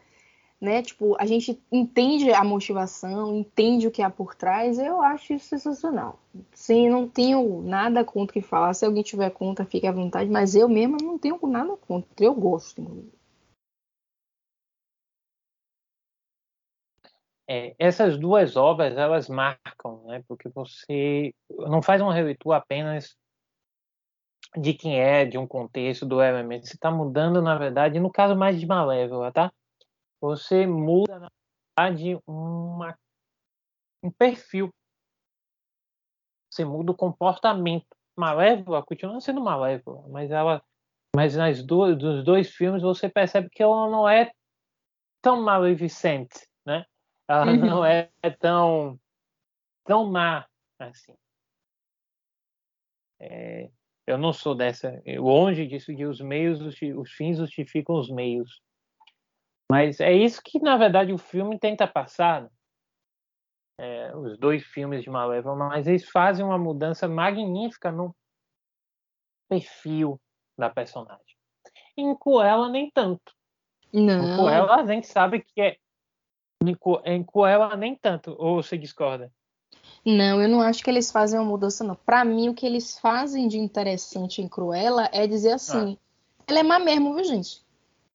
né? Tipo, a gente entende a motivação, entende o que há por trás, eu acho isso sensacional. Sim, não tenho nada contra que falar. Se alguém tiver contra, fique à vontade, mas eu mesma não tenho nada contra. Eu gosto. É, essas duas obras elas marcam, né? Porque você não faz uma releitura apenas de quem é, de um contexto, do elemento. Você está mudando, na verdade, no caso mais de Malévola, tá? Você muda, na verdade, uma, um perfil. Você muda o comportamento. Malévola continua sendo Malévola, mas ela, mas nas duas, dos dois filmes você percebe que ela não é tão maleficente, né? Ela uhum. não é tão tão má assim. É, eu não sou dessa. Longe disso de os meios, os fins justificam os meios. Mas é isso que, na verdade, o filme tenta passar. Né? É, os dois filmes de Malévola, mas eles fazem uma mudança magnífica no perfil da personagem. Em Cruella, nem tanto. Não. Em Cruella, a gente sabe que é. Em Cruella, nem tanto. Ou você discorda? Não, eu não acho que eles fazem uma mudança, não. Para mim, o que eles fazem de interessante em Cruella é dizer assim: ah. ela é má mesmo, viu, gente?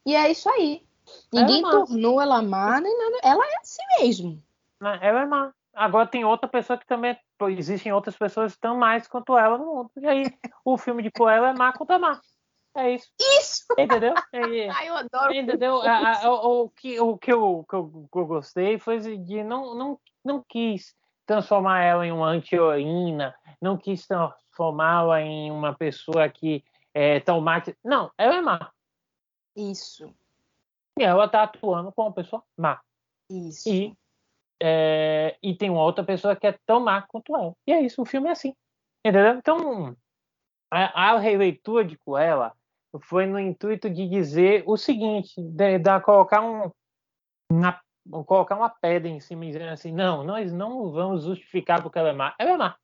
E é isso aí. Ninguém ela é tornou ela má, nem nada. Ela é assim mesmo. Ela é má. agora tem outra pessoa que também. Existem outras pessoas estão mais quanto ela no mundo. E aí, o filme de Cruella é má contra má. É isso. Isso! Entendeu? É, [LAUGHS] Ai, eu adoro. entendeu? A- a- o, o que, o que, eu, que, eu, que eu gostei foi de não, não, não quis transformar ela em uma anti-heroína, não quis transformá-la em uma pessoa que é traumática. Não, ela é má. Isso, E ela tá atuando como uma pessoa má. isso. E, é, e tem uma outra pessoa que é tão má quanto ela. E é isso, o filme é assim. Entendeu? Então, a, a releitura de Cruella foi no intuito de dizer o seguinte, de, de colocar um na- colocar uma pedra em cima e dizer assim, não, nós não vamos justificar porque ela é má. Ela é má.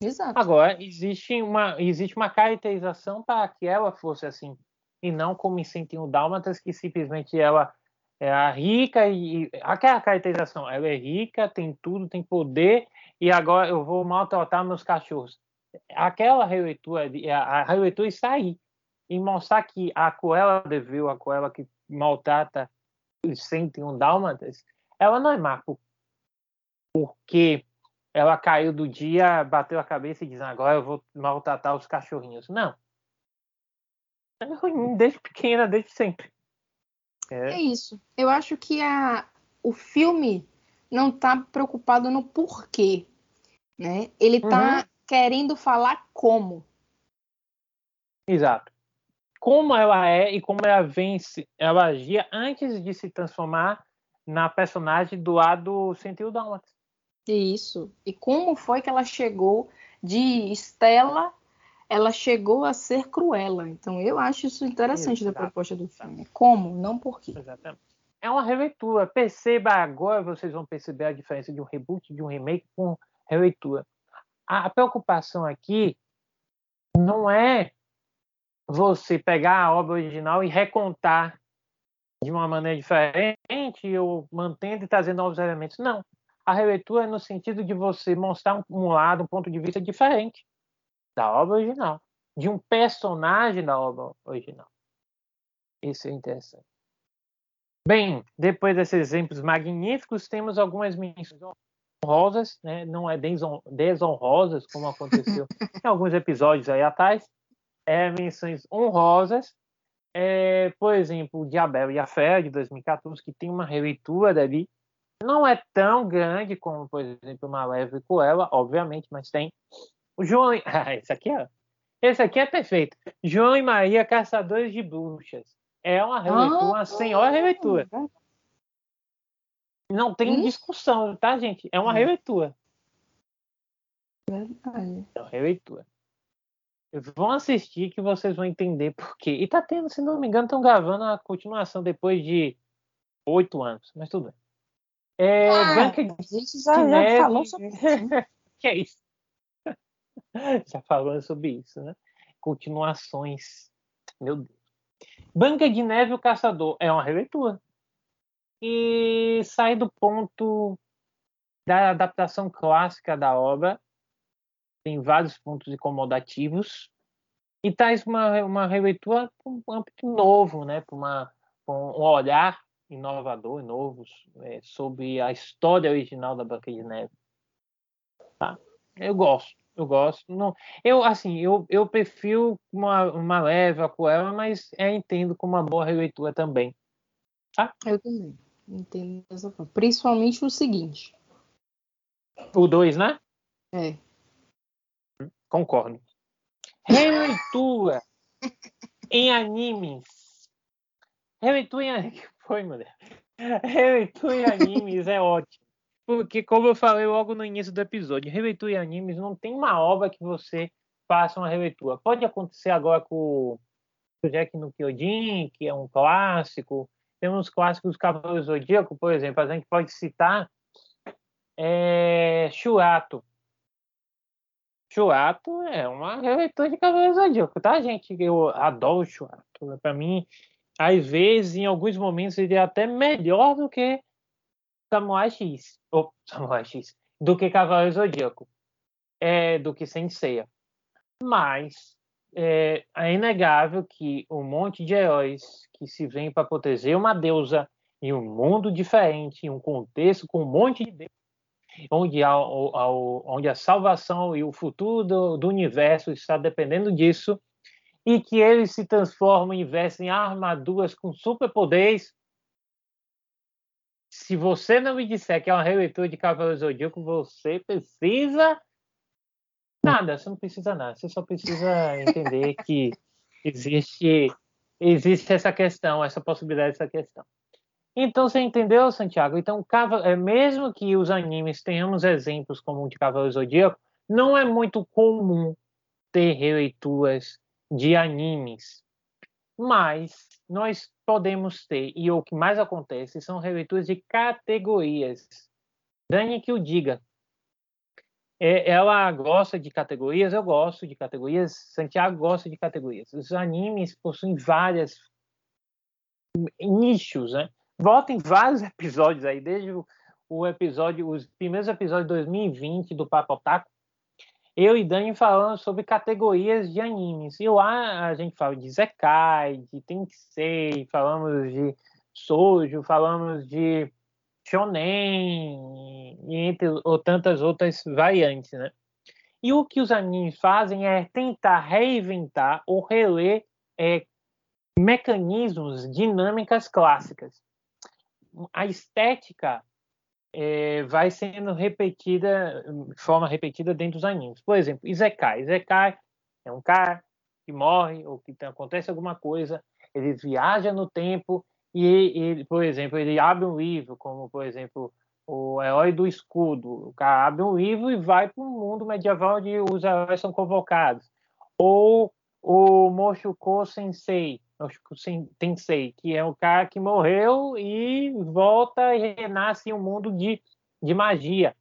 Exato. Agora, existe uma, existe uma caracterização para que ela fosse assim, e não como 101 Dálmatas, que simplesmente ela é a rica e. Aquela caracterização, ela é rica, tem tudo, tem poder, e agora eu vou maltratar meus cachorros. Aquela releitura, a, releitura está aí, em mostrar que a Coela deveu, a Coela que maltrata os 101 Dálmatas, ela não é má por- porque ela caiu do dia, bateu a cabeça e diz: agora eu vou maltratar os cachorrinhos. Não. É ruim desde pequena, desde sempre. É É, isso. Eu acho que a, o filme não tá preocupado no porquê, né? Ele tá querendo falar como. exato. Como ela é e como ela vence, ela agia antes de se transformar na personagem do lado Sentiu Dálmatas. Isso. E como foi que ela chegou de Estela, ela chegou a ser Cruella. Então eu acho isso interessante da Exato. proposta do filme. Como, não porquê. Exatamente. É uma releitura. Perceba agora, vocês vão perceber a diferença de um reboot, de um remake com releitura. A preocupação aqui não é você pegar a obra original e recontar de uma maneira diferente ou mantendo e trazendo novos elementos. Não. A releitura é no sentido de você mostrar um, um lado, um ponto de vista diferente da obra original, de um personagem da obra original. Isso é interessante. Bem, depois desses exemplos magníficos, temos algumas menções honrosas, né? não é deson- desonrosas, como aconteceu [LAUGHS] em alguns episódios aí atrás, é, menções honrosas, é, por exemplo, o Diabel e a Fé, de 2014, que tem uma releitura dali, não é tão grande como, por exemplo, Malévola e Cruella, obviamente, mas tem. O João... [LAUGHS] Ah, esse aqui é... Esse aqui é perfeito. João e Maria, Caçadores de Bruxas. É uma releitura, uma senhora releitura. Não tem discussão, tá, gente? É uma Hum. releitura. Verdade. É uma releitura. Vão assistir que vocês vão entender por quê. E tá tendo, se não me engano, estão gravando a continuação depois de oito anos, mas tudo bem. É, Ah, Branca a gente já, de já Neve- falou sobre isso. né? [LAUGHS] que é isso? [LAUGHS] Já falando sobre isso, né? Continuações. Meu Deus. Branca de Neve e o Caçador é uma releitura. E sai do ponto da adaptação clássica da obra. Tem vários pontos incomodativos. E traz uma, uma releitura para um âmbito novo, né? Para uma, pra um olhar inovador e novo é, sobre a história original da Branca de Neve. Tá? Eu gosto, eu gosto. Não, eu assim, eu, eu prefiro uma, uma leve a Cruella, mas eu entendo como uma boa releitura também. Eu também. Entendo dessa forma. Principalmente o seguinte. O 2, né? É. Concordo. Releitura [LAUGHS] em animes. Releitura em animes. Foi, mulher. Releitura em animes é ótimo. Porque, como eu falei logo no início do episódio, releitura em animes não tem uma obra que você faça uma releitura. Pode acontecer agora com o Jack no Kyojin, que é um clássico. Temos clássicos do Cavaleiro Zodíaco, por exemplo. A gente pode citar é, Churato. Churato é uma releitura de Cavaleiro Zodíaco, tá, gente? Eu adoro Churato. Para mim, às vezes, em alguns momentos, ele é até melhor do que Samurai X. Ou [LAUGHS] Samurai X. Do que Cavaleiro Zodíaco. É, do que Senseiya. Mas é, é inegável que um monte de heróis que se vêm para proteger uma deusa em um mundo diferente, em um contexto com um monte de deus, onde a, onde a salvação e o futuro do, do universo está dependendo disso, e que eles se transformam e vestem armaduras com superpoderes. Se você não me disser que é uma releitura de Cavaleiro Zodíaco, você precisa nada, você não precisa nada, você só precisa entender que existe existe essa questão, essa possibilidade dessa questão. Então você entendeu, Santiago? Então, é, mesmo que os animes tenhamos exemplos como o de Cavaleiro Zodíaco, não é muito comum ter releituras de animes. Mas nós podemos ter, e o que mais acontece, são releituras de categorias. Dani que o diga. É, ela gosta de categorias, eu gosto de categorias, Santiago gosta de categorias. Os animes possuem várias nichos, né? Volta em vários [LAUGHS] episódios aí, desde o, episódio, os primeiros episódios de 2020 do Papo Otaku, eu e Dani falando sobre categorias de animes. E lá a gente fala de Zekai, de Tensei, falamos de Sojo, falamos de Shonen, entre ou tantas outras variantes, né? E o que os animes fazem é tentar reinventar ou reler é, mecanismos, dinâmicas clássicas a estética é, vai sendo repetida de forma repetida dentro dos animes. Por exemplo, Izekai. Izekai é um cara que morre ou que acontece alguma coisa, ele viaja no tempo e, ele, por exemplo, ele abre um livro, como por exemplo o Herói do Escudo. O cara abre um livro e vai para um mundo medieval onde os heróis são convocados. Ou o Moshuko Sensei, Tensei, que é o cara que morreu e volta e renasce em um mundo de, de magia.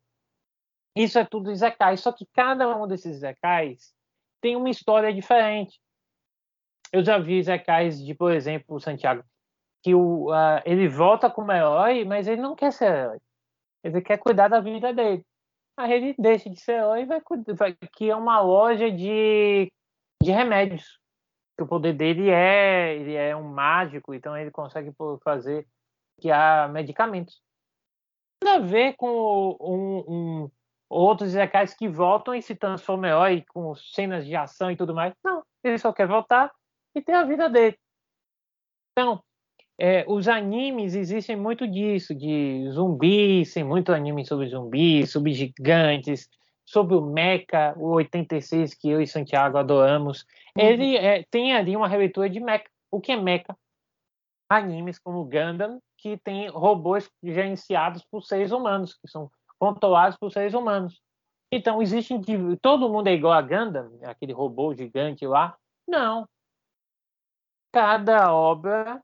Isso é tudo Zekais, só que cada um desses Zekais tem uma história diferente. Eu já vi Zekais de, por exemplo, o Santiago, que o, uh, ele volta como herói, mas ele não quer ser herói. Ele quer cuidar da vida dele. Aí ele deixa de ser herói e vai, vai que é uma loja de, de remédios que o poder dele é ele é um mágico, então ele consegue fazer que há medicamentos. Nada a ver com um, um, outros Zekais que voltam e se transformam em herói com cenas de ação e tudo mais. Não, ele só quer voltar e ter a vida dele. Então, é, os animes existem muito disso, de zumbis, tem muito anime sobre zumbis, sobre gigantes, sobre o Mecha, o 86 que eu e Santiago adoramos. Uhum. Ele é, tem ali uma releitura de Mecha. O que é Mecha? Animes como Gundam, que tem robôs gerenciados por seres humanos, que são controlados por seres humanos. Então, existe todo mundo é igual a Gundam, aquele robô gigante lá? Não. Cada obra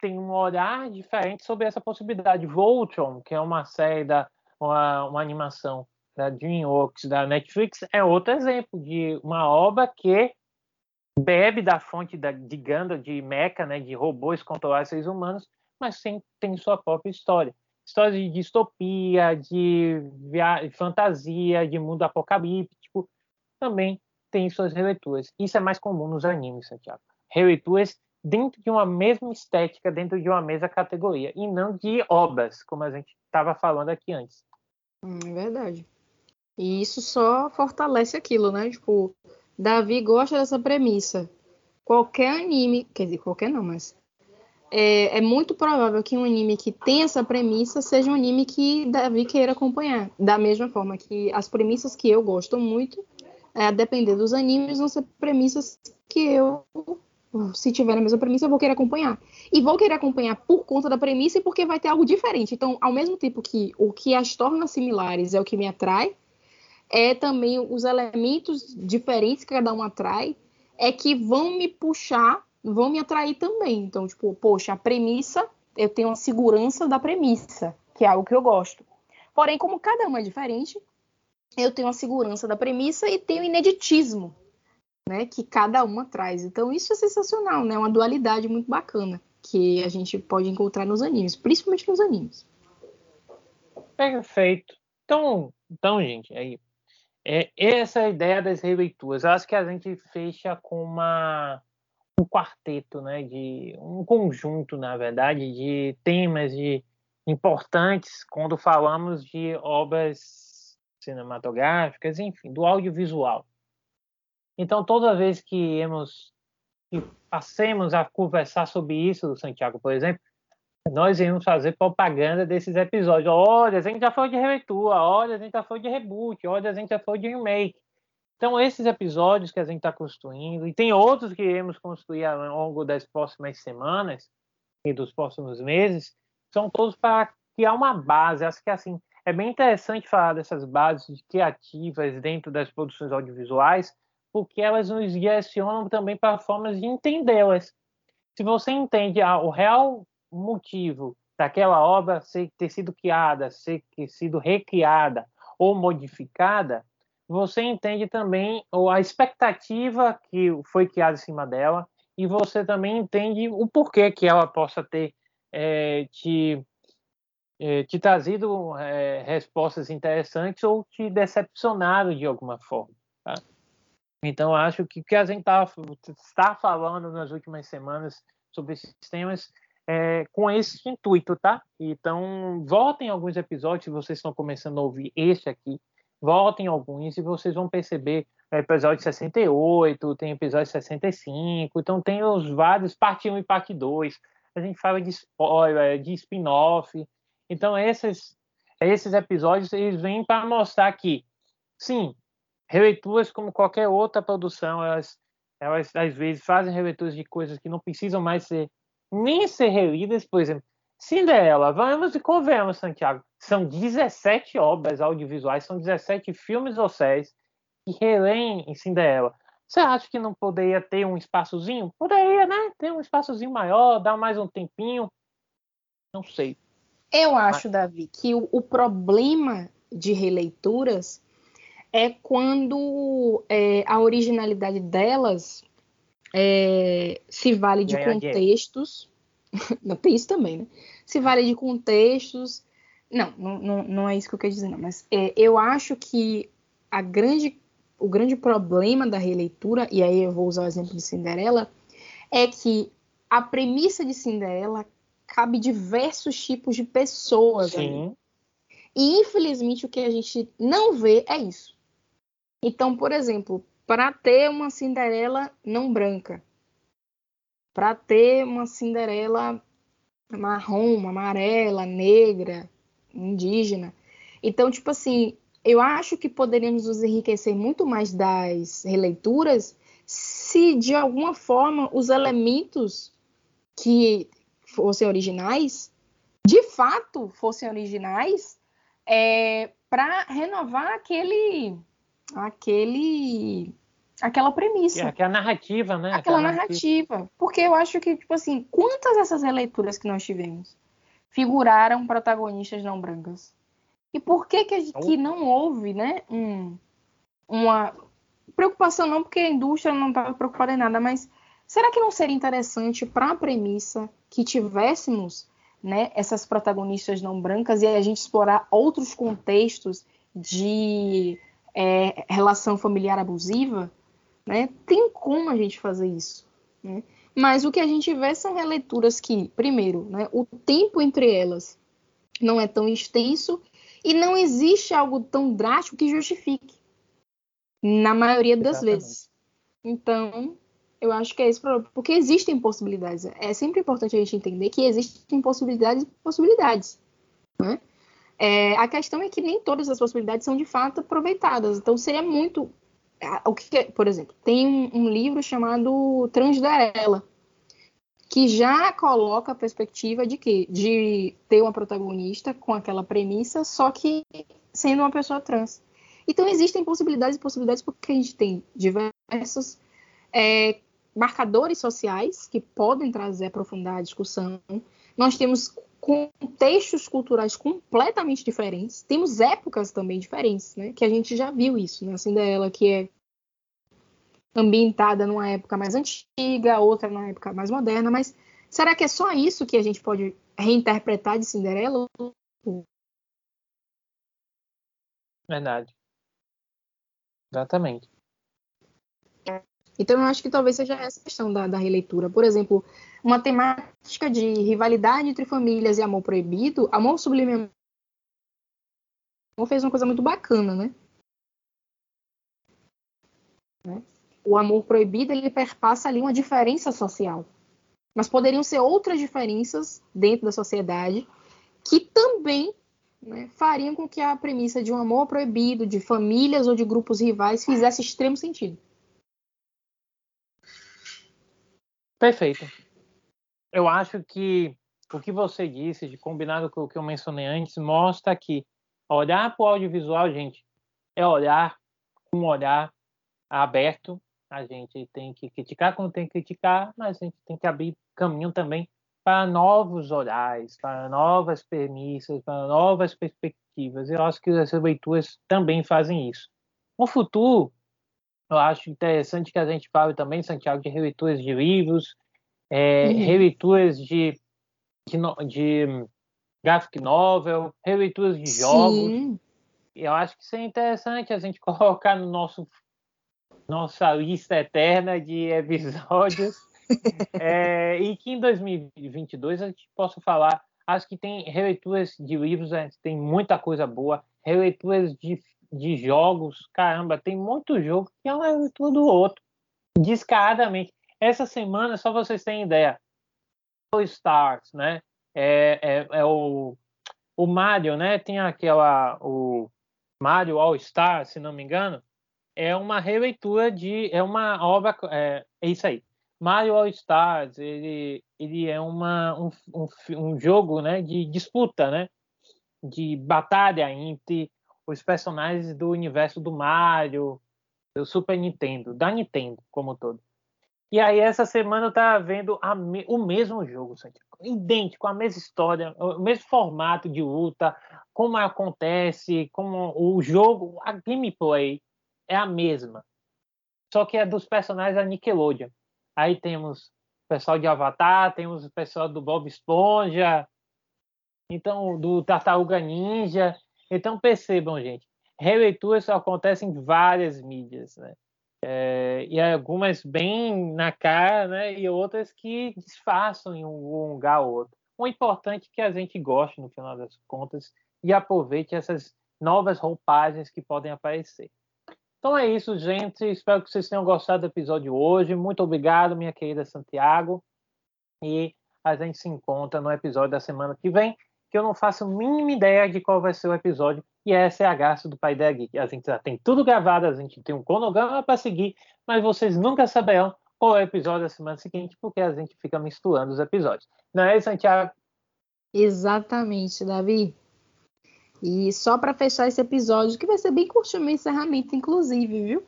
tem um olhar diferente sobre essa possibilidade. Voltron, que é uma série da uma, uma animação da DreamWorks, da Netflix, é outro exemplo de uma obra que bebe da fonte da, de Gandalf, de Mecha, né, de robôs controlar seres humanos, mas sem, tem sua própria história. História de distopia, de, de fantasia, de mundo apocalíptico, também tem suas releituras. Isso é mais comum nos animes, Santiago. Releituras dentro de uma mesma estética, dentro de uma mesma categoria, e não de obras, como a gente estava falando aqui antes. Hum, é verdade. E isso só fortalece aquilo, né? Tipo, Davi gosta dessa premissa. Qualquer anime, quer dizer, qualquer não, mas é, é, muito provável que um anime que tem essa premissa seja um anime que Davi queira acompanhar. Da mesma forma que as premissas que eu gosto muito, é, a depender dos animes, vão ser premissas que eu, se tiver a mesma premissa, eu vou querer acompanhar. E vou querer acompanhar por conta da premissa e porque vai ter algo diferente. Então, ao mesmo tempo que o que as torna similares é o que me atrai, é também os elementos diferentes que cada um atrai, é que vão me puxar, vão me atrair também. Então, tipo, poxa, a premissa, eu tenho a segurança da premissa, que é algo que eu gosto. Porém, como cada um é diferente, eu tenho a segurança da premissa e tenho o ineditismo, né, que cada uma traz. Então, isso é sensacional, né? É uma dualidade muito bacana que a gente pode encontrar nos animes, principalmente nos animes. Perfeito. Então, então gente, aí é, essa é a ideia das releituras. Eu acho que a gente fecha com uma, um quarteto, né, de um conjunto, na verdade, de temas de, importantes quando falamos de obras cinematográficas, enfim, do audiovisual. Então, toda vez que iremos que passemos a conversar sobre isso, Santiago, por exemplo, nós iremos fazer propaganda desses episódios. Olha, a gente já foi de releitura, olha, a gente já foi de reboot, olha, a gente já foi de remake. Então, esses episódios que a gente está construindo, e tem outros que iremos construir ao longo das próximas semanas e dos próximos meses, são todos para criar uma base. Acho que assim é bem interessante falar dessas bases criativas dentro das produções audiovisuais, porque elas nos direcionam também para formas de entendê-las. Se você entende o real motivo daquela obra ser, ter sido criada, ser ter sido recriada ou modificada, você entende também a expectativa que foi criada em cima dela e você também entende o porquê que ela possa ter é, te, é, te trazido é, respostas interessantes ou te decepcionado de alguma forma. Tá? Então, acho que o que a gente tá, está falando nas últimas semanas sobre esses temas é com esse intuito, tá? Então, voltem alguns episódios, vocês estão começando a ouvir este aqui, voltem alguns e vocês vão perceber o episódio 68, tem episódio 65, então tem os vários, parte 1 e parte 2. A gente fala de spoiler, de spin-off. Então, esses, esses episódios eles vêm para mostrar que, sim, releituras como qualquer outra produção, elas, elas às vezes fazem releituras de coisas que não precisam mais ser nem ser relidas, por exemplo, Cinderela, vamos e convenhamos, Santiago, são 17 obras audiovisuais, são 17 filmes ou séries que releem em Cinderela. Você acha que não poderia ter um espaçozinho? Poderia, né? Ter um espaçozinho maior, dar mais um tempinho. Não sei. Eu acho, Mas... Davi, que o, o problema de releituras é quando é, a originalidade delas é, se vale de contextos. [LAUGHS] não, tem isso também, né? Se vale de contextos. Não, não, não é isso que eu quero dizer, não. Mas é, eu acho que a grande, o grande problema da releitura, e aí eu vou usar o exemplo de Cinderela, é que a premissa de Cinderela cabe diversos tipos de pessoas. Sim. Ali. E infelizmente o que a gente não vê é isso. Então, por exemplo, para ter uma Cinderela não branca, para ter uma Cinderela marrom, amarela, negra, indígena. Então, tipo assim, eu acho que poderíamos nos enriquecer muito mais das releituras se de alguma forma os elementos que fossem originais, de fato fossem originais, é, para renovar aquele aquele aquela premissa. É, aquela narrativa, né? Aquela, aquela narrativa. narrativa. Porque eu acho que, tipo assim, quantas dessas releituras que nós tivemos figuraram protagonistas não brancas? E por que que, gente, que não houve, né, um, uma preocupação não porque a indústria não estava preocupada em nada, mas será que não seria interessante para a premissa que tivéssemos, né, essas protagonistas não brancas e a gente explorar outros contextos de é, relação familiar abusiva, né? Tem como a gente fazer isso, né? Mas o que a gente vê são releituras que, primeiro, né, o tempo entre elas não é tão extenso e não existe algo tão drástico que justifique, na maioria das Exatamente. vezes. Então, eu acho que é esse problema, porque existem possibilidades. É sempre importante a gente entender que existem possibilidades e possibilidades. Né? É, a questão é que nem todas as possibilidades são de fato aproveitadas. Então seria muito. O que, por exemplo, tem um, um livro chamado Transderela, que já coloca a perspectiva de que de ter uma protagonista com aquela premissa, só que sendo uma pessoa trans. Então existem possibilidades e possibilidades porque a gente tem diversos é, marcadores sociais que podem trazer aprofundar a discussão. Nós temos contextos culturais completamente diferentes. Temos épocas também diferentes, né? Que a gente já viu isso, né? A Cinderela, que é ambientada numa época mais antiga, outra numa época mais moderna, mas será que é só isso que a gente pode reinterpretar de Cinderela? Verdade. Exatamente. Então, eu acho que talvez seja essa questão da, da releitura. Por exemplo, uma temática de rivalidade entre famílias e amor proibido, Amor Sublime fez uma coisa muito bacana, né? né? O amor proibido ele perpassa ali uma diferença social, mas poderiam ser outras diferenças dentro da sociedade que também né, fariam com que a premissa de um amor proibido, de famílias ou de grupos rivais, fizesse extremo sentido. Perfeito. Eu acho que o que você disse, de combinado com o que eu mencionei antes, mostra que olhar para o audiovisual, gente, é olhar com um olhar aberto. A gente tem que criticar quando tem que criticar, mas a gente tem que abrir caminho também para novos olhares, para novas premissas, para novas perspectivas. Eu acho que essas leituras também fazem isso. No futuro, eu acho interessante que a gente fale também, Santiago, de releituras de livros, é, uhum. releituras de, de, de, graphic novel, releituras de jogos. Sim. Eu acho que isso é interessante a gente [LAUGHS] colocar no nosso nossa lista eterna de [LAUGHS] episódios é, e que em 2022 a gente possa falar. Acho que tem releituras de livros, a gente tem muita coisa boa, releituras de, de jogos, caramba, tem muito jogo que é uma releitura do outro, descaradamente. Essa semana, só vocês terem ideia, All Stars, né? É, é, é, o, o Mario, né? Tem aquela o Mario All Star, se não me engano, é uma releitura de é uma obra é, é isso aí Mario All Stars ele, ele é uma, um, um, um, jogo né, de disputa, né, de batalha entre os personagens do universo do Mario, do Super Nintendo, da Nintendo como todo. E aí essa semana estava vendo me, o mesmo jogo, Santiago, idêntico, a mesma história, o mesmo formato de luta, como acontece, como o jogo, a gameplay é a mesma, só que é dos personagens da Nickelodeon. Aí temos o pessoal de Avatar, temos o pessoal do Bob Esponja, então do Tartaruga Ninja. Então percebam, gente, releituras acontecem em várias mídias, né? É, e algumas bem na cara, né? E outras que disfarçam em um lugar ou outro. O importante é que a gente goste, no final das contas, e aproveite essas novas roupagens que podem aparecer. Então é isso, gente. Espero que vocês tenham gostado do episódio hoje. Muito obrigado, minha querida Santiago. E a gente se encontra no episódio da semana que vem, que eu não faço a mínima ideia de qual vai ser o episódio. E essa é a graça do Pai da Geek. A gente já tem tudo gravado, a gente tem um cronograma para seguir, mas vocês nunca saberão qual é o episódio da semana seguinte, porque a gente fica misturando os episódios. Não é, Santiago? Exatamente, Davi. E só para fechar esse episódio, que vai ser bem curtinho meu encerramento, inclusive, viu?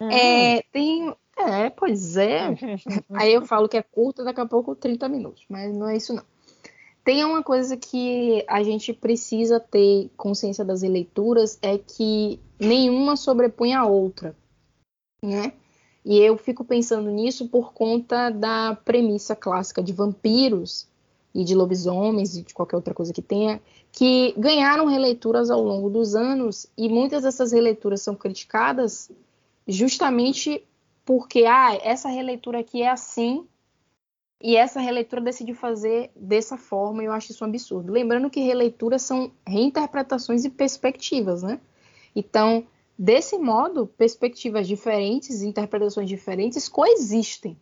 Uhum. É, tem. É, pois é. [LAUGHS] Aí eu falo que é curto, daqui a pouco 30 minutos, mas não é isso não. Tem uma coisa que a gente precisa ter consciência das leituras é que nenhuma sobrepõe a outra, né? E eu fico pensando nisso por conta da premissa clássica de vampiros e de lobisomens e de qualquer outra coisa que tenha, que ganharam releituras ao longo dos anos e muitas dessas releituras são criticadas justamente porque ah, essa releitura aqui é assim e essa releitura decidiu fazer dessa forma e eu acho isso um absurdo. Lembrando que releituras são reinterpretações e perspectivas, né? Então, desse modo, perspectivas diferentes, interpretações diferentes coexistem.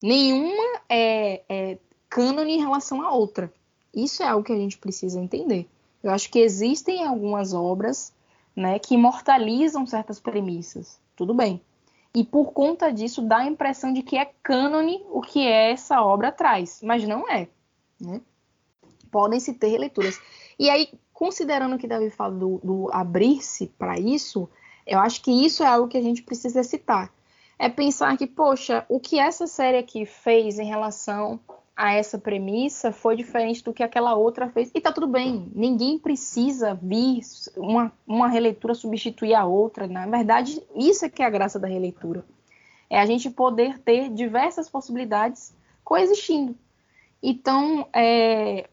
Nenhuma é, é cânone em relação à outra. Isso é algo que a gente precisa entender. Eu acho que existem algumas obras né, que imortalizam certas premissas. Tudo bem. E por conta disso dá a impressão de que é cânone o que é essa obra traz, mas não é. Né? Podem se ter releituras. E aí, considerando que Davi fala do, do abrir-se para isso, eu acho que isso é algo que a gente precisa citar. É pensar que, poxa, o que essa série aqui fez em relação a essa premissa foi diferente do que aquela outra fez. E tá tudo bem, ninguém precisa vir uma, uma releitura substituir a outra. Na verdade, isso é que é a graça da releitura. É a gente poder ter diversas possibilidades coexistindo. Então, é,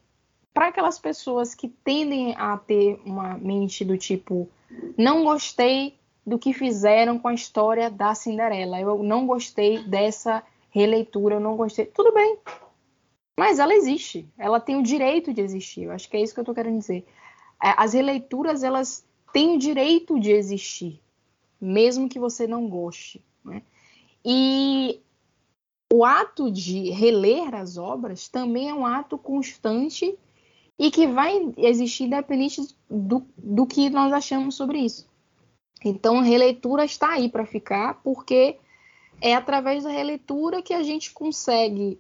para aquelas pessoas que tendem a ter uma mente do tipo, não gostei do que fizeram com a história da Cinderela, eu não gostei dessa releitura, eu não gostei. Tudo bem, mas ela existe, ela tem o direito de existir. Eu acho que é isso que eu estou querendo dizer. as releituras elas têm o direito de existir, mesmo que você não goste. Né? E o ato de reler as obras também é um ato constante e que vai existir independente do, do que nós achamos sobre isso. Então, a releitura está aí para ficar, porque é através da releitura que a gente consegue,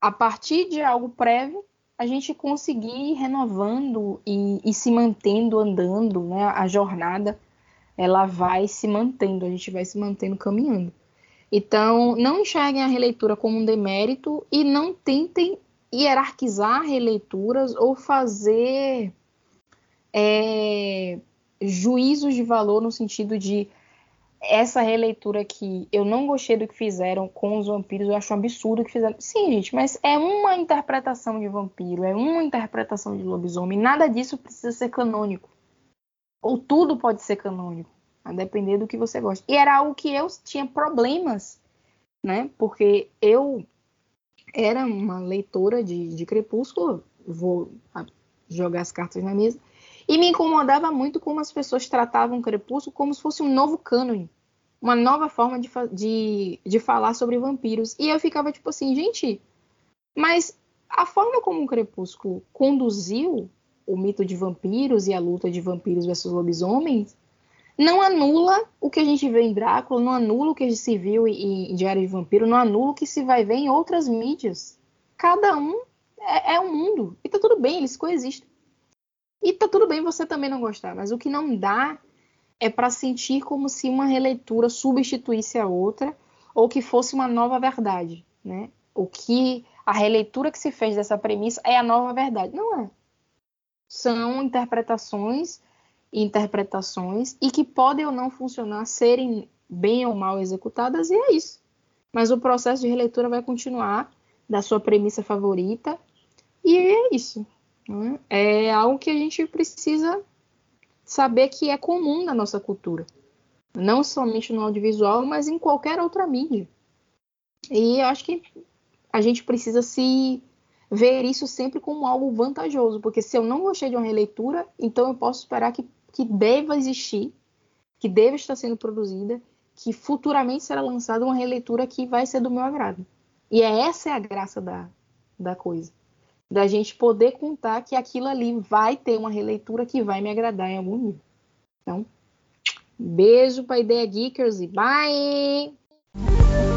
a partir de algo prévio, a gente conseguir ir renovando e, e se mantendo andando, né? A jornada ela vai se mantendo, a gente vai se mantendo caminhando. Então, não enxerguem a releitura como um demérito e não tentem hierarquizar releituras ou fazer é, juízos de valor no sentido de essa releitura aqui, eu não gostei do que fizeram com os vampiros, eu acho um absurdo que fizeram. Sim, gente, mas é uma interpretação de vampiro, é uma interpretação de lobisomem, nada disso precisa ser canônico. Ou tudo pode ser canônico, a depender do que você gosta. E era algo que eu tinha problemas, né? Porque eu era uma leitora de, de Crepúsculo, vou jogar as cartas na mesa, e me incomodava muito como as pessoas tratavam o Crepúsculo como se fosse um novo cânone, uma nova forma de, de, de falar sobre vampiros. E eu ficava tipo assim, gente, mas a forma como o Crepúsculo conduziu o mito de vampiros e a luta de vampiros versus lobisomens não anula o que a gente vê em Drácula, não anula o que se viu em, em Diário de Vampiro, não anula o que se vai ver em outras mídias. Cada um é, é um mundo. E tá tudo bem, eles coexistem. E tá tudo bem você também não gostar, mas o que não dá é para sentir como se uma releitura substituísse a outra ou que fosse uma nova verdade, né? O que a releitura que se fez dessa premissa é a nova verdade. Não é. São interpretações interpretações e que podem ou não funcionar, serem bem ou mal executadas, e é isso. Mas o processo de releitura vai continuar da sua premissa favorita, e é isso. Né? É algo que a gente precisa saber que é comum na nossa cultura. Não somente no audiovisual, mas em qualquer outra mídia. E eu acho que a gente precisa se ver isso sempre como algo vantajoso, porque se eu não gostei de uma releitura, então eu posso esperar que, que deva existir, que deva estar sendo produzida, que futuramente será lançada uma releitura que vai ser do meu agrado. E é essa é a graça da, da coisa da gente poder contar que aquilo ali vai ter uma releitura que vai me agradar em algum nível. Então, beijo para Ideia Geekers e bye!